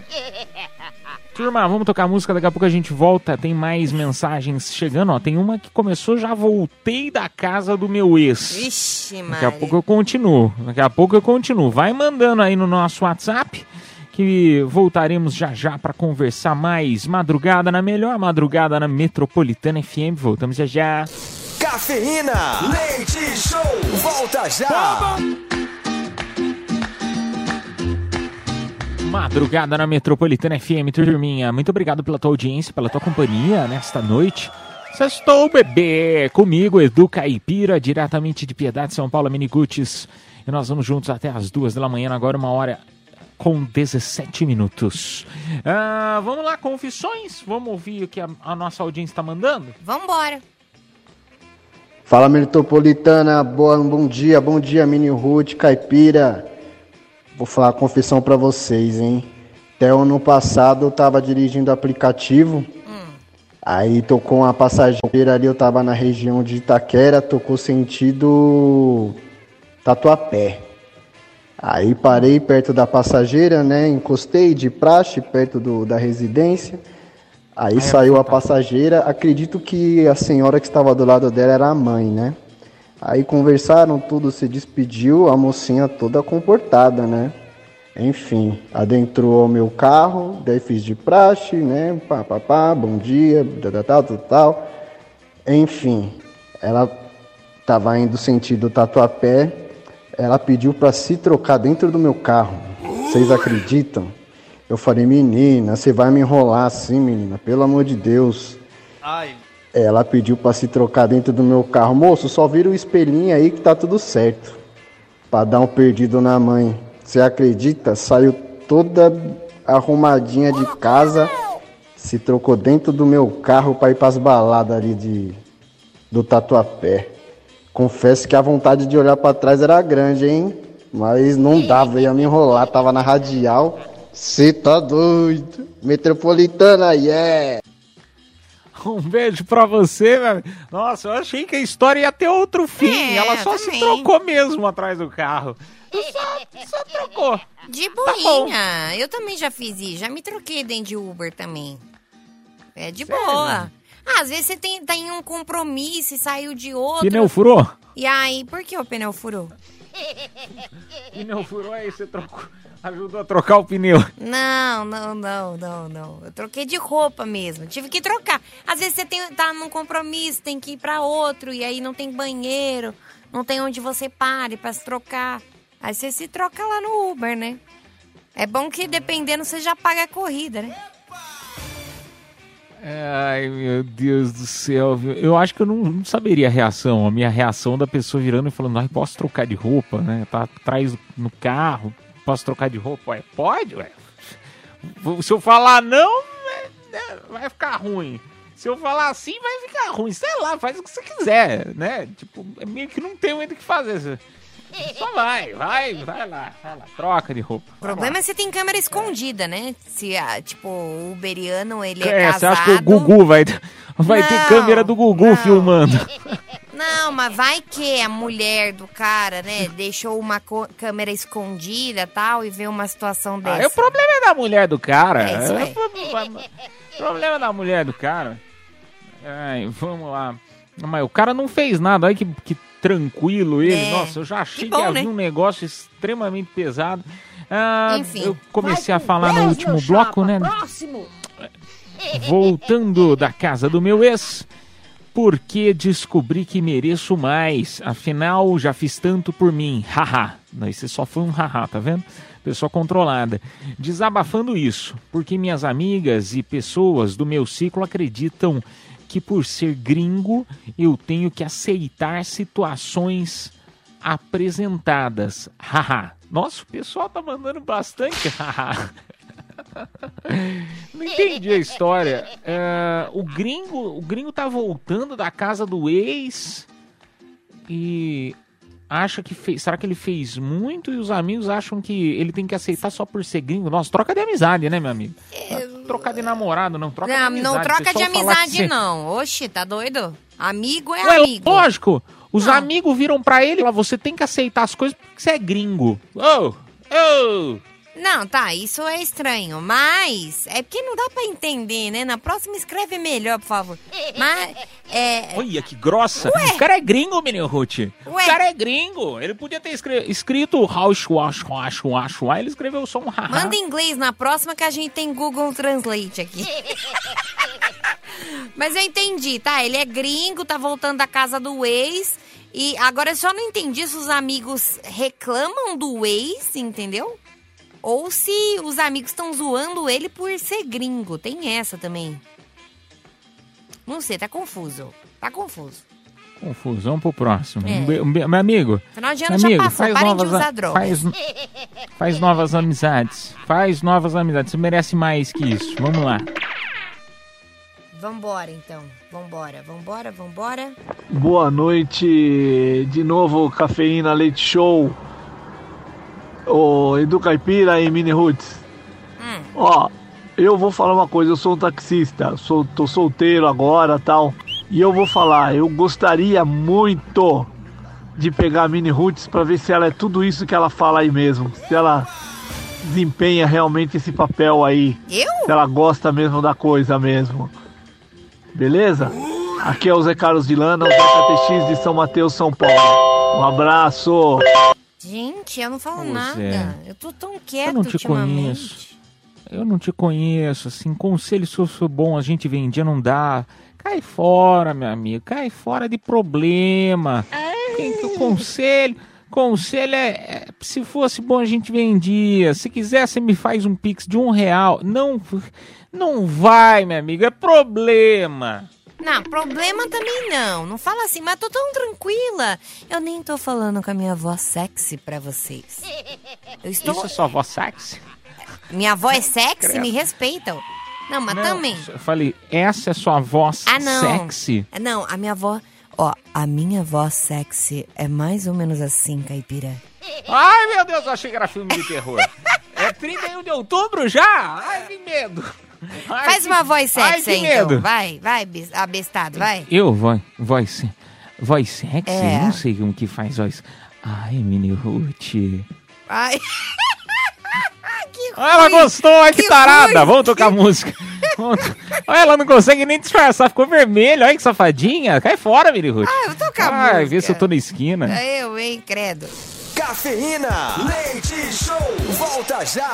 Turma, vamos tocar música, daqui a pouco a gente volta. Tem mais mensagens chegando, ó. Tem uma que começou, já voltei da casa do meu ex. Vixe, Daqui a pouco eu continuo. Daqui a pouco eu continuo. Vai mandando aí no nosso WhatsApp que voltaremos já já para conversar mais. Madrugada na melhor madrugada na Metropolitana FM. Voltamos já já. Cafeína, leite show, volta já. Madrugada na Metropolitana FM, turminha. Muito obrigado pela tua audiência, pela tua companhia nesta noite. Sextou, bebê! Comigo, Edu Caipira, diretamente de Piedade, São Paulo, Miniguts. E nós vamos juntos até as duas da manhã, agora uma hora com 17 minutos. Ah, vamos lá, confissões? Vamos ouvir o que a, a nossa audiência está mandando? Vambora. Fala Metropolitana, boa, bom dia, bom dia Mini Ruth, Caipira. Vou falar a confissão pra vocês, hein? Até o ano passado eu tava dirigindo aplicativo. Aí tocou uma passageira ali, eu tava na região de Itaquera, tocou sentido Tatuapé. Aí parei perto da passageira, né? Encostei de praxe perto do, da residência. Aí saiu a passageira. Acredito que a senhora que estava do lado dela era a mãe, né? Aí conversaram tudo, se despediu, a mocinha toda comportada, né? Enfim, adentrou ao meu carro, daí fiz de praxe, né? Pá, pá, pá, bom dia, tal, tal, tal, tal. Enfim, ela estava indo sentido Tatuapé, ela pediu para se trocar dentro do meu carro. Vocês acreditam? Eu falei, menina, você vai me enrolar assim, menina, pelo amor de Deus. Ai, Ela pediu para se trocar dentro do meu carro. Moço, só vira o espelhinho aí que tá tudo certo. Pra dar um perdido na mãe. Você acredita? Saiu toda arrumadinha de casa, se trocou dentro do meu carro para ir pras baladas ali de do Tatuapé. Confesso que a vontade de olhar para trás era grande, hein? Mas não dava, ia me enrolar, tava na radial. Cê tá doido. Metropolitana, yeah! Um beijo pra você, velho. Nossa, eu achei que a história ia ter outro fim. É, Ela só se também. trocou mesmo atrás do carro. Só, só trocou. De Tá boinha. eu também já fiz isso. Já me troquei dentro de Uber também. É de boa. Ah, às vezes você tem, tem um compromisso e saiu de outro. Pneu furou? E aí, por que o pneu furou? Pneu furou aí, você trocou. Ajudou a trocar o pneu. Não, não, não, não, não. Eu troquei de roupa mesmo. Tive que trocar. Às vezes você tem, tá num compromisso, tem que ir pra outro, e aí não tem banheiro, não tem onde você pare pra se trocar. Aí você se troca lá no Uber, né? É bom que dependendo você já paga a corrida, né? Ai, meu Deus do céu. Eu acho que eu não, não saberia a reação. A minha reação da pessoa virando e falando, ai, posso trocar de roupa, né? Tá atrás no carro, posso trocar de roupa? Ué, pode, ué. Se eu falar não, é, é, vai ficar ruim. Se eu falar assim, vai ficar ruim. Sei lá, faz o que você quiser, né? Tipo, é meio que não tem muito o que fazer. Você- Só vai, vai, vai lá, vai lá. Troca de roupa. O problema é se tem câmera escondida, né? Se, ah, tipo, o uberiano, ele é, É, você casado... acha que o Gugu vai, vai ter Não, câmera do Gugu filmando? Não, mas vai que a mulher do cara, né, deixou uma câmera escondida e tal e vê uma situação dessa. Aí o problema é da mulher do cara. É isso aí. O problema é da mulher do cara. Ai, vamos lá. Mas o cara não fez nada. Olha que, que tranquilo ele. É. Nossa, eu já achei Que bom, havia né? um negócio extremamente pesado. Ah, Enfim. eu comecei a falar no último bloco, né? Próximo. Voltando da casa do meu ex, porque descobri que mereço mais. Afinal, já fiz tanto por mim. Haha. Não, Esse só foi um haha, tá vendo? Pessoa controlada. Desabafando isso, porque minhas amigas e pessoas do meu ciclo acreditam que por ser gringo eu tenho que aceitar situações apresentadas. Haha. Nossa, o pessoal tá mandando bastante. Não entendi a história. É, o gringo, o gringo tá voltando da casa do ex e acha que fez. Será que ele fez muito e os amigos acham que ele tem que aceitar só por ser gringo? Nossa, troca de amizade, né, meu amigo? É Trocar de namorado, não. Troca de Não, amizade. não troca de amizade, não. Oxi, tá doido? Amigo é Ué, amigo. lógico. Os amigos viram pra ele e falaram, você tem que aceitar as coisas porque você é gringo. Ô, ô. Não, tá, isso é estranho, mas é porque não dá pra entender, né? Na próxima escreve melhor, por favor. Mas, é... Olha que grossa. O cara é gringo, menino Ruth. O Ué. cara é gringo. Ele podia ter escre- escrito Rausch, Wash, Wash, Wash, Wash. Ele escreveu só um haha. Manda em inglês na próxima que a gente tem Google Translate aqui. Mas eu entendi, tá? Ele é gringo, tá voltando da casa do ex. E agora eu só não entendi se os amigos reclamam do ex, entendeu? Ou se os amigos estão zoando ele por ser gringo. Tem essa também. Não sei, tá confuso. Tá confuso. Confusão pro próximo. É. Um be- um be- meu amigo. Final de ano já amigo, passou, faz parem de novas a- usar drogas. Faz, faz novas amizades. Faz novas amizades. Você merece mais que isso. Vamos lá. Vambora, então. Vambora, vambora, vambora. Boa noite, de novo Cafeína Leite Show. O Edu Caipira e Mini Roots. Ó, eu vou falar uma coisa, eu sou um taxista, sou, tô solteiro agora tal. E eu vou falar, eu gostaria muito de pegar a Mini Roots pra ver se ela é tudo isso que ela fala aí mesmo. Se ela desempenha realmente esse papel aí. Eu? Se ela gosta mesmo da coisa mesmo. Beleza? Aqui é o Zé Carlos de Lana, o ZKTX de São Mateus, São Paulo. Um abraço. Gente, eu não falo Pois nada. é. Eu tô tão quieto Eu não te conheço. Eu não te conheço, assim, conselho se eu sou bom, a gente vendia, não dá. Cai fora, meu amigo, cai fora de problema. Quem que o conselho, conselho é, é, se fosse bom a gente vendia. Se quiser, você me faz um pix de um real. Não, não vai, meu amigo, é problema. Não, problema também não. Não fala assim, mas tô tão tranquila. Eu nem tô falando com a minha voz sexy pra vocês. Eu estou. Isso é sua voz sexy? Minha voz sexy, Credo. me respeitam. Não, mas Não, também. Eu falei, essa é sua voz Ah, não. sexy? Não, a minha voz. Ó, a minha voz sexy é mais ou menos assim, caipira. Ai, meu Deus, eu achei que era filme de terror. é 31 de outubro já? Ai, que medo. Ai, Faz uma voz Ai, sexy aí, então. Vai, vai, bes- abestado, vai. Eu, voz, voz, voz sexy? É. Não sei como que faz voz. Ai, mini Ruth. Ai. que ela ruim. gostou, ai que, Que tarada. ruim. Vamos tocar música. Vamos to- Olha, ela não consegue nem disfarçar, ficou vermelha. Olha que safadinha. Cai fora, mini Ruth. Ah, eu vou tocar Ai, música. vê se eu tô na esquina. Eu, hein, credo. Cafeína, leite show, volta já.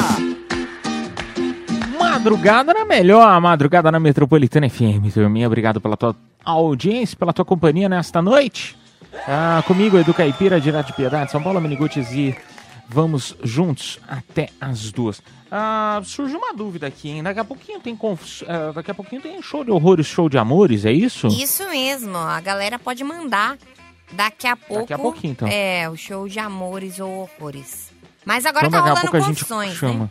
Madrugada na melhor, madrugada na Metropolitana FM, turminha. Obrigado pela tua audiência, pela tua companhia nesta noite. Ah, comigo, Edu Caipira, direto de Piedade, São Paulo, Miniguts e vamos juntos até as duas. Ah, surgiu uma dúvida aqui, hein? Daqui a pouquinho tem conf... ah, daqui a pouquinho tem show de horrores, show de amores, é isso? Isso mesmo, a galera pode mandar daqui a pouco. a pouquinho, então. É, o show de amores ou horrores. Mas agora então tá daqui a rolando pouco a gente confissões, né?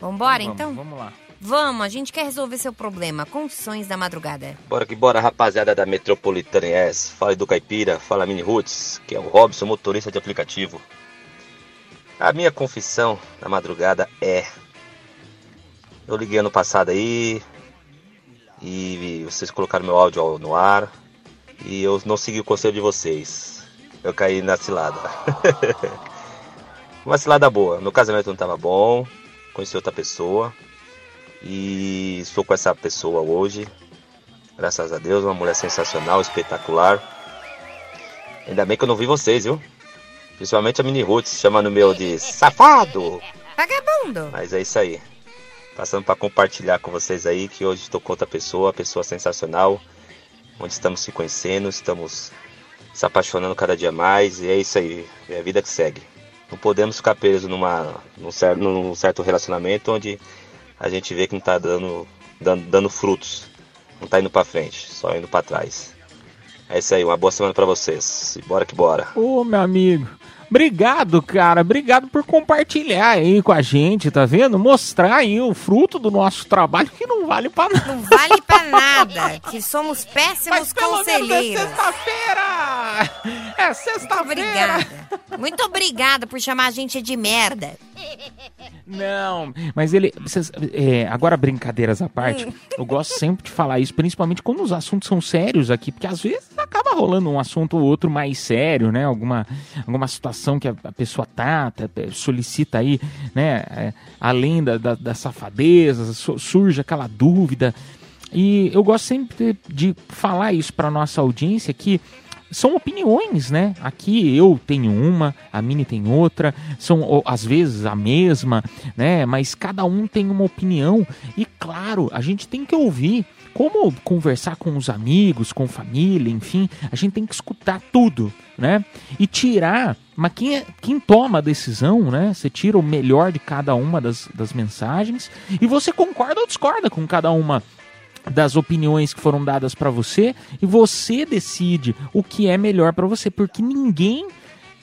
Vambora, Vamos, então? Vamos lá. Vamos, a gente quer resolver seu problema. Confissões da madrugada. Bora que bora, rapaziada da Metropolitana S. Fala do Caipira, fala Mini Roots, que é o Robson, motorista de aplicativo. A minha confissão na madrugada é. Eu liguei ano passado aí e vocês colocaram meu áudio no ar e eu não segui o conselho de vocês. Eu caí na cilada. Uma cilada boa. Meu casamento não estava bom, conheci outra pessoa e estou com essa pessoa hoje. Graças a Deus, uma mulher sensacional, espetacular. Ainda bem que eu não vi vocês, viu? Principalmente a Mini Roots chamando o meu de safado. Vagabundo! Mas é isso aí. Passando para compartilhar com vocês aí que hoje estou com outra pessoa, pessoa sensacional, onde estamos se conhecendo, estamos se apaixonando cada dia mais e é isso aí, é a vida que segue. Não podemos ficar presos numa, num, certo, num certo relacionamento onde a gente vê que não está dando, dando, dando frutos, não está indo para frente, só indo para trás. É isso aí, uma boa semana para vocês. Bora que bora. Ô, meu amigo. Obrigado, cara. Obrigado por compartilhar aí com a gente, tá vendo? Mostrar aí o fruto do nosso trabalho que não vale pra nada. Não vale pra nada, que somos péssimos Mas pelo menos é conselheiros. sexta-feira! É sexta-feira. Obrigada. Muito obrigada por chamar a gente de merda. Não, mas ele. vocês- é, agora, brincadeiras à parte, eu gosto sempre de falar isso, principalmente quando os assuntos são sérios aqui, porque às vezes acaba rolando um assunto ou outro mais sério, né? Alguma, alguma situação que a, a pessoa tá, tá, tá, solicita aí, né? é, além da, da, da safadeza, su- surge aquela dúvida. E eu gosto sempre de, falar isso para nossa audiência que são opiniões, né? Aqui eu tenho uma, a Mini tem outra, são às vezes a mesma, né? Mas cada um tem uma opinião e claro, a gente tem que ouvir. Como conversar com os amigos, com família, enfim, a gente tem que escutar tudo, né? E tirar, mas quem, é, quem toma a decisão, né? Você tira o melhor de cada uma das, das mensagens e você concorda ou discorda com cada uma das opiniões que foram dadas para você e você decide o que é melhor para você, porque ninguém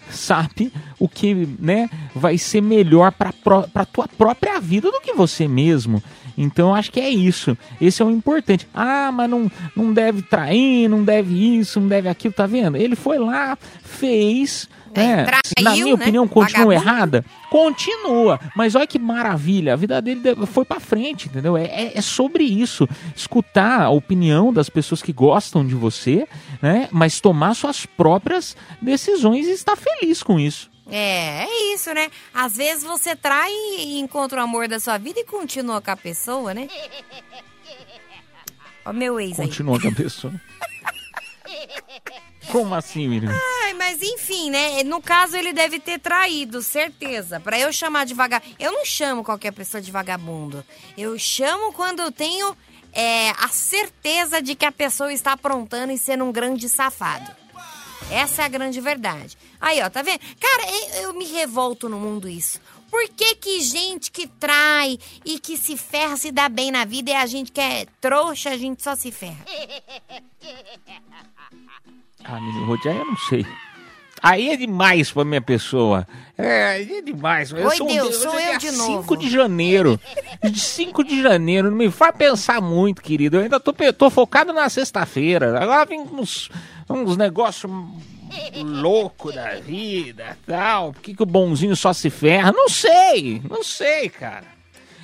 sabe o que, né, vai ser melhor para para tua própria vida do que você mesmo. Então acho que é isso. Esse é o importante. Ah, mas não, não deve trair, não deve isso, não deve aquilo, tá vendo? Ele foi lá, fez, é, traiu, na minha né? opinião, continua Vagabundo. errada? Continua. Mas olha que maravilha, a vida dele de- foi pra frente, entendeu? É, é- é sobre isso. Escutar a opinião das pessoas que gostam de você, né? Mas tomar suas próprias decisões e estar feliz com isso. É, é isso, né? Às vezes você trai e encontra o amor da sua vida e continua com a pessoa, né? Ó, meu ex aí. Continua com a pessoa. Como assim, menino? Ai, mas enfim, né? No caso, ele deve ter traído, certeza. Pra eu chamar de vagabundo. Eu não chamo qualquer pessoa de vagabundo. Eu chamo quando eu tenho é, a certeza de que a pessoa está aprontando e sendo um grande safado. Essa é a grande verdade. Aí, ó, tá vendo? Cara, eu, eu me revolto no mundo isso. Por que, que gente que trai e que se ferra se dá bem na vida e a gente que é trouxa, a gente só se ferra? Ah, menino aí eu não sei. Aí é demais pra minha pessoa. É, aí é demais. Oi, sou Deus, Deus, sou é eu de 5 novo. de janeiro. De 5 de janeiro. Não me faz pensar muito, querido. Eu ainda tô, tô focado na sexta-feira. Agora vem uns, uns negócios loucos da vida tal. Por que, que o bonzinho só se ferra? Não sei. Não sei, cara.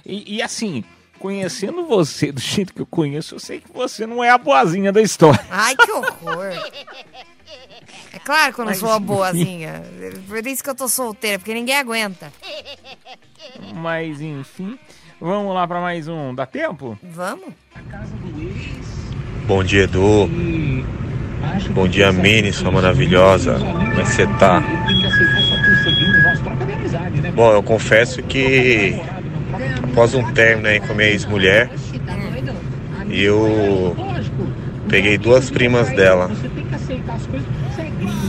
E, e assim, conhecendo você do jeito que eu conheço, eu sei que você não é a boazinha da história. Ai, que horror. É claro que eu não Mas, sou a boazinha. Por isso que eu tô solteira, porque ninguém aguenta. Mas enfim, vamos lá pra mais um. Dá tempo? Vamos? Bom dia, Edu. Bom dia, Mini, sua maravilhosa. Como é que você tá? Bom, eu confesso que após um término aí com a minha ex-mulher, eu peguei duas primas dela.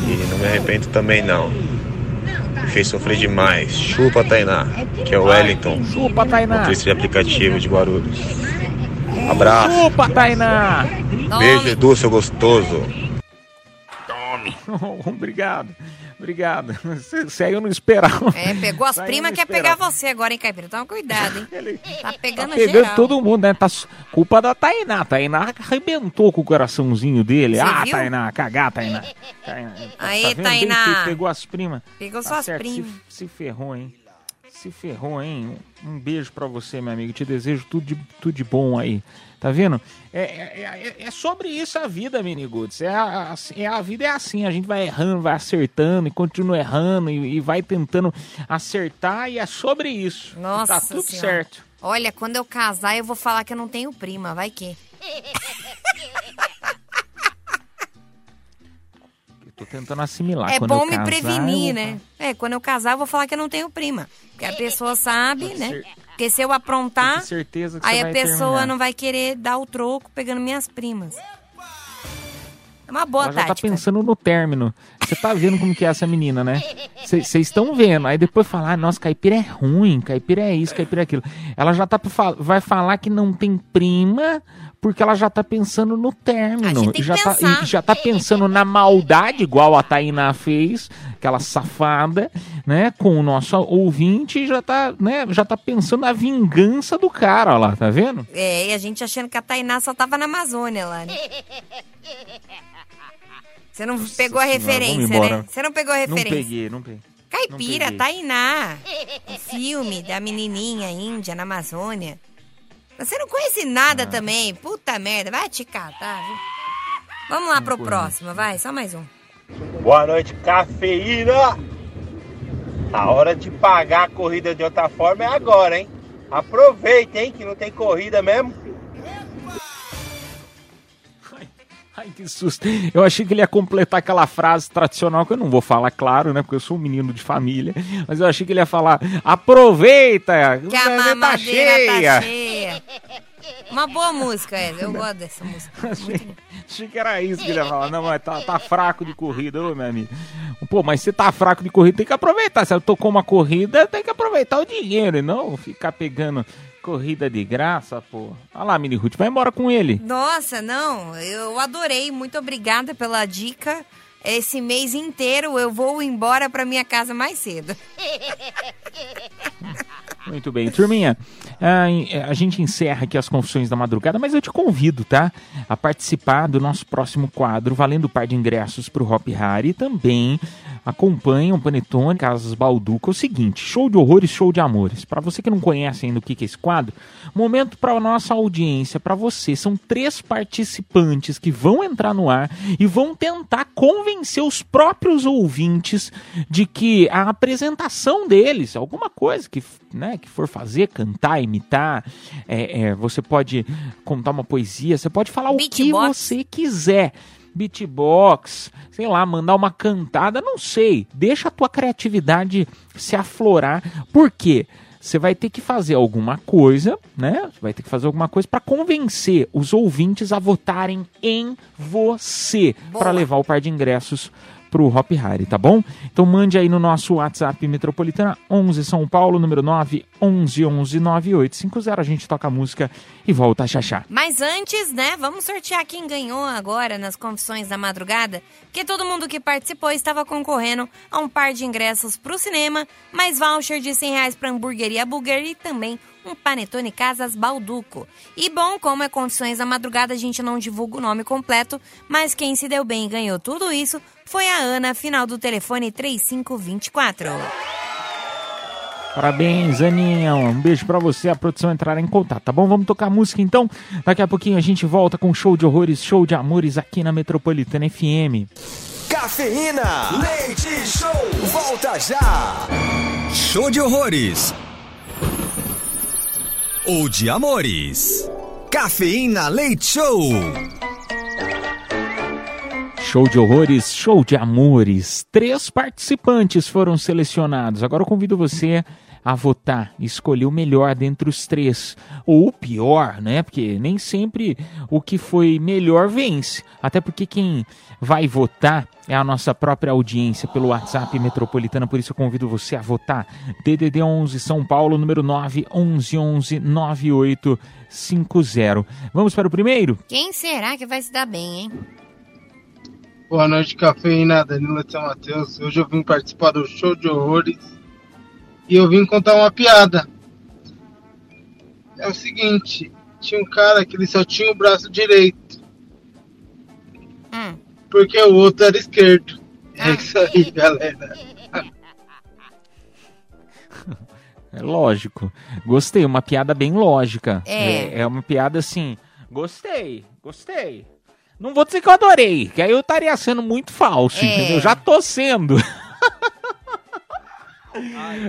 E não me arrependo também não. Me fez sofrer demais. Chupa, Tainá, que é o Wellington. Chupa, Tainá. Motorista de aplicativo de Guarulhos. Abraço. Chupa, Tainá! Beijo, Edu, seu gostoso. Tome! Obrigado, obrigado. Isso aí eu não esperava. É, pegou as primas, quer pegar esperava. você agora, hein, Caipira? Toma cuidado, hein? Tá pegando, Tá pegando geral. todo mundo, né? Tá culpa da Tainá. Tainá arrebentou com o coraçãozinho dele. Você ah, viu? Tainá, cagar, Tainá. Tainá Aí, tá? Bem Tainá. feito, Pegou as primas. Pegou Tá suas certo, se- primas. Se, ferrou, hein? Se ferrou, hein? Um beijo pra você, meu amigo. Te desejo tudo de, tudo de bom aí. Tá vendo? É, é, é- é sobre isso a vida, Miniguts. É a, a- é a vida é assim. A gente vai errando, vai acertando e continua errando e, e vai tentando acertar. E é sobre isso. Nossa Tá tudo Senhora. certo. Olha, quando eu casar, eu vou falar que eu não tenho prima. Vai que. tô tentando assimilar. É Quando bom eu me casar, prevenir, né? É, quando eu casar, eu vou falar que eu não tenho prima. Porque a pessoa sabe, né? Porque se eu aprontar, certeza que aí a pessoa terminar. não vai querer dar o troco pegando minhas primas. É uma boa Ela já tá tática. pensando no término. Você tá vendo como que é essa menina, né? Vocês estão vendo. Aí depois falar, ah, nossa, caipira é ruim, caipira é isso, caipira é aquilo. Ela já tá vai falar que não tem prima porque ela já tá pensando no término. E já, tá, já tá pensando na maldade, igual a Tainá fez, aquela safada, né? Com o nosso ouvinte, e já tá, né? Já tá pensando na vingança do cara, ó lá, tá vendo? É, e a gente achando que a Tainá só tava na Amazônia lá, né? Você não pegou a Senhora, referência, né? Você não pegou a Não referência. peguei, não peguei. Caipira, peguei. Tainá. O filme da menininha índia na Amazônia. Você não conhece nada Ah. também. Puta merda, vai te catar, viu? Vamos lá pro conheço. próximo, vai, só mais um. Boa noite, cafeína! A hora de pagar a corrida de outra forma é agora, hein? Aproveita, hein, que não tem corrida mesmo. Ai, que susto. Eu achei que ele ia completar aquela frase tradicional que eu não vou falar, claro, né? Porque eu sou um menino de família. Mas eu achei que ele ia falar: aproveita! Que a tá mamadeira cheia! tá cheia. Uma boa música, é. Eu gosto dessa música. Achei, achei que era isso que ele ia falar. Não, mas tá, tá fraco de corrida, ô meu amigo. Pô, mas se tá fraco de corrida, tem que aproveitar. Se ela tocou uma corrida, tem que aproveitar o dinheiro e não ficar pegando corrida de graça, pô. Olha lá, Mini Ruth, vai embora com ele. Nossa, não, eu adorei. Muito obrigada pela dica. Esse mês inteiro eu vou embora pra minha casa mais cedo. Muito bem, turminha. A, gente encerra aqui as confissões da madrugada, mas eu te convido, tá? A participar do nosso próximo quadro, valendo o par de ingressos pro Hop Hari. E também acompanha o Panetone Casas Balduca. É o seguinte: show de horrores, show de amores. Para você que não conhece ainda o que que é esse quadro, momento para nossa audiência, para você. São três participantes que vão entrar no ar e vão tentar convencer os próprios ouvintes de que a apresentação deles, alguma coisa que, né, que for fazer, cantar, imitar, é, é, você pode contar uma poesia, você pode falar o que você quiser. Beatbox, sei lá, mandar uma cantada, não sei. Deixa a tua criatividade se aflorar. Por quê? Você vai ter que fazer alguma coisa, né? Você vai ter que fazer alguma coisa para convencer os ouvintes a votarem em você para levar o par de ingressos pro Hop Hari, tá bom? Então mande aí no nosso WhatsApp Metropolitana 11 São Paulo, número 9 11 11 9850. A gente toca a música e volta a chachar. Mas antes, né, vamos sortear quem ganhou agora nas confissões da madrugada, porque todo mundo que participou estava concorrendo a um par de ingressos pro cinema, mais voucher de 100 reais pra hamburgueria Burger e também um panetone Casas Balduco. E bom, como é confissões da madrugada, a gente não divulga o nome completo, mas quem se deu bem e ganhou tudo isso foi a Ana, final do telefone 3524. Parabéns, Aninha. Um beijo pra você. A produção entrar em contato, tá bom? Vamos tocar música então. Daqui a pouquinho a gente volta com show de horrores, show de amores aqui na Metropolitana FM. Cafeína, leite show, volta já. Show de horrores. Ou de amores. Cafeína Leite Show. Show de horrores, show de amores. Três participantes foram selecionados. Agora eu convido você a votar, escolher o melhor dentre os três. Ou o pior, né? Porque nem sempre o que foi melhor vence. Até porque quem vai votar é a nossa própria audiência pelo WhatsApp Metropolitana. Por isso eu convido você a votar. DDD 11 São Paulo, número 9 11 11 9850. Vamos para o primeiro? Quem será que vai se dar bem, hein? Boa noite, cafeína, Danilo de São Mateus. Hoje eu vim participar do show de horrores e eu vim contar uma piada. É o seguinte, tinha um cara que ele só tinha o braço direito. Porque o outro era esquerdo. É isso aí, galera. É lógico. Gostei, uma piada bem lógica. É. é. uma piada assim. Gostei, gostei. Não vou dizer que eu adorei, que aí eu estaria sendo muito falso, É. entendeu? Já tô sendo.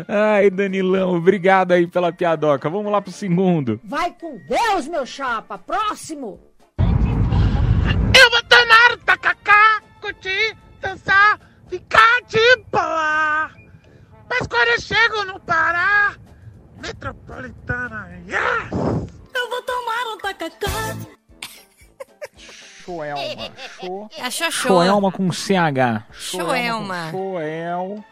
Ai, Danilão, obrigado aí pela piadoca. Vamos lá pro segundo. Vai com Deus, meu chapa. Próximo. Eu vou tomar tacacá, curtir, dançar, ficar de boa. Mas quando eu chego no Pará, metropolitana, yes! Eu vou tomar um tacacá. Choelma. Cho... A Xoxô. Choelma com CH. Choelma. com Choel.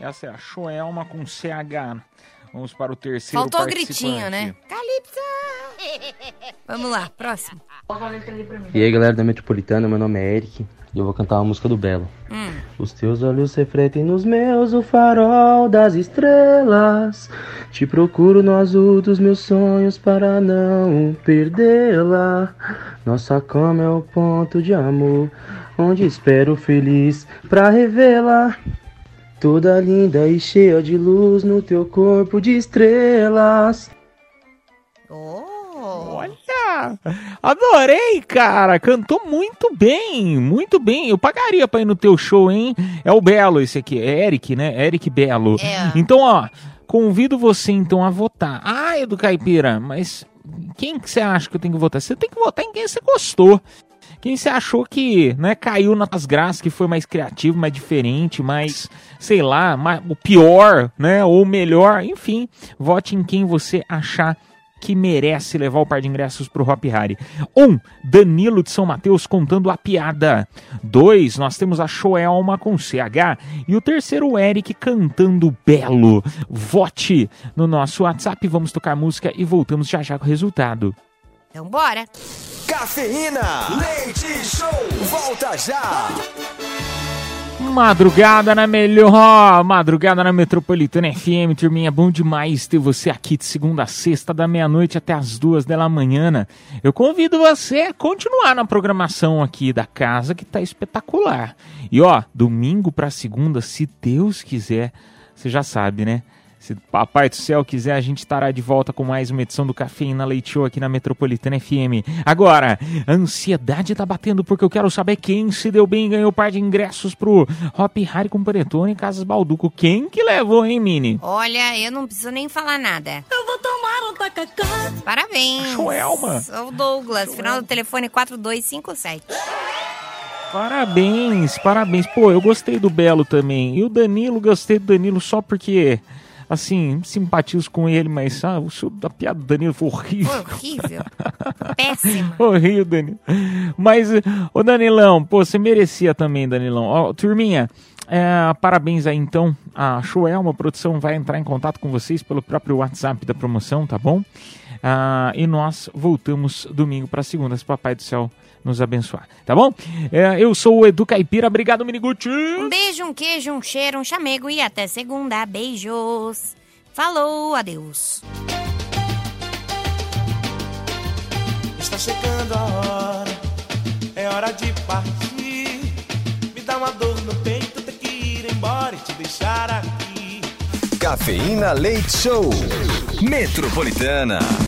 Essa é a Choelma com CH. Vamos para o terceiro Faltou o participante. gritinho, né? Calypso! Vamos lá, próximo. E aí galera da Metropolitana, meu nome é Eric e eu vou cantar uma música do Belo. Hum. Os teus olhos refletem nos meus o farol das estrelas. Te procuro no azul dos meus sonhos para não perdê-la. Nossa cama é o ponto de amor onde espero feliz pra revelar. Toda linda e cheia de luz no teu corpo de estrelas. Olha! Adorei, cara! Cantou muito bem, muito bem. Eu pagaria pra ir no teu show, hein? É o Belo esse aqui, é Eric, né? Eric Belo. Então, ó, convido você então a votar. Ah, Edu Caipira, mas quem que você acha que eu tenho que votar? Você tem que votar em quem você gostou. Quem você achou que né, caiu nas graças, que foi mais criativo, mais diferente, mais, sei lá, mais, o pior, né? Ou melhor, enfim, vote em quem você achar que merece levar o par de ingressos pro Hop Harry. Um, Danilo de São Mateus contando a piada. Dois, nós temos a Joelma com CH. E o terceiro, o Eric cantando belo. Vote no nosso WhatsApp, vamos tocar música e voltamos já já com o resultado. Então bora. Cafeína, leite show, volta já. Madrugada na melhor, madrugada na Metropolitana FM, turminha, bom demais ter você aqui de segunda a sexta, da meia-noite até as duas da manhã. Eu convido você a continuar na programação aqui da casa, que tá espetacular. E ó, domingo pra segunda, se Deus quiser, você já sabe, né? Se Papai do Céu quiser, a gente estará de volta com mais uma edição do Cafeína Leite Show aqui na Metropolitana FM. Agora, a ansiedade tá batendo porque eu quero saber quem se deu bem e ganhou par de ingressos pro Hop Harry com Panetone em Casas Balduco. Quem que levou, hein, Mini? Olha, eu não preciso nem falar nada. Eu vou tomar um tacacá. Parabéns. Joelma. O Douglas, final do telefone 4257. Parabéns, parabéns. Pô, eu gostei do Belo também. E o Danilo, gostei do Danilo só porque, assim, simpatizo com ele, mas ah, o seu da piada do Danilo foi horrível. Foi horrível. Péssimo. Horrível, Danilo. Mas, ô Danilão, pô, você merecia também, Danilão. Ó, turminha, é, parabéns aí então. A Joelma Produção vai entrar em contato com vocês pelo próprio WhatsApp da promoção, tá bom? Ah, e nós voltamos domingo para segunda, se Papai do Céu nos abençoar, tá bom? É, eu sou o Edu Caipira, obrigado, Miniguti. Um beijo, um queijo, um cheiro, um chamego e até segunda. Beijos. Falou, adeus. Está chegando a hora, é hora de partir. Me dá uma dor no peito, ter que ir embora e te deixar aqui. Cafeína Leite Show. Metropolitana.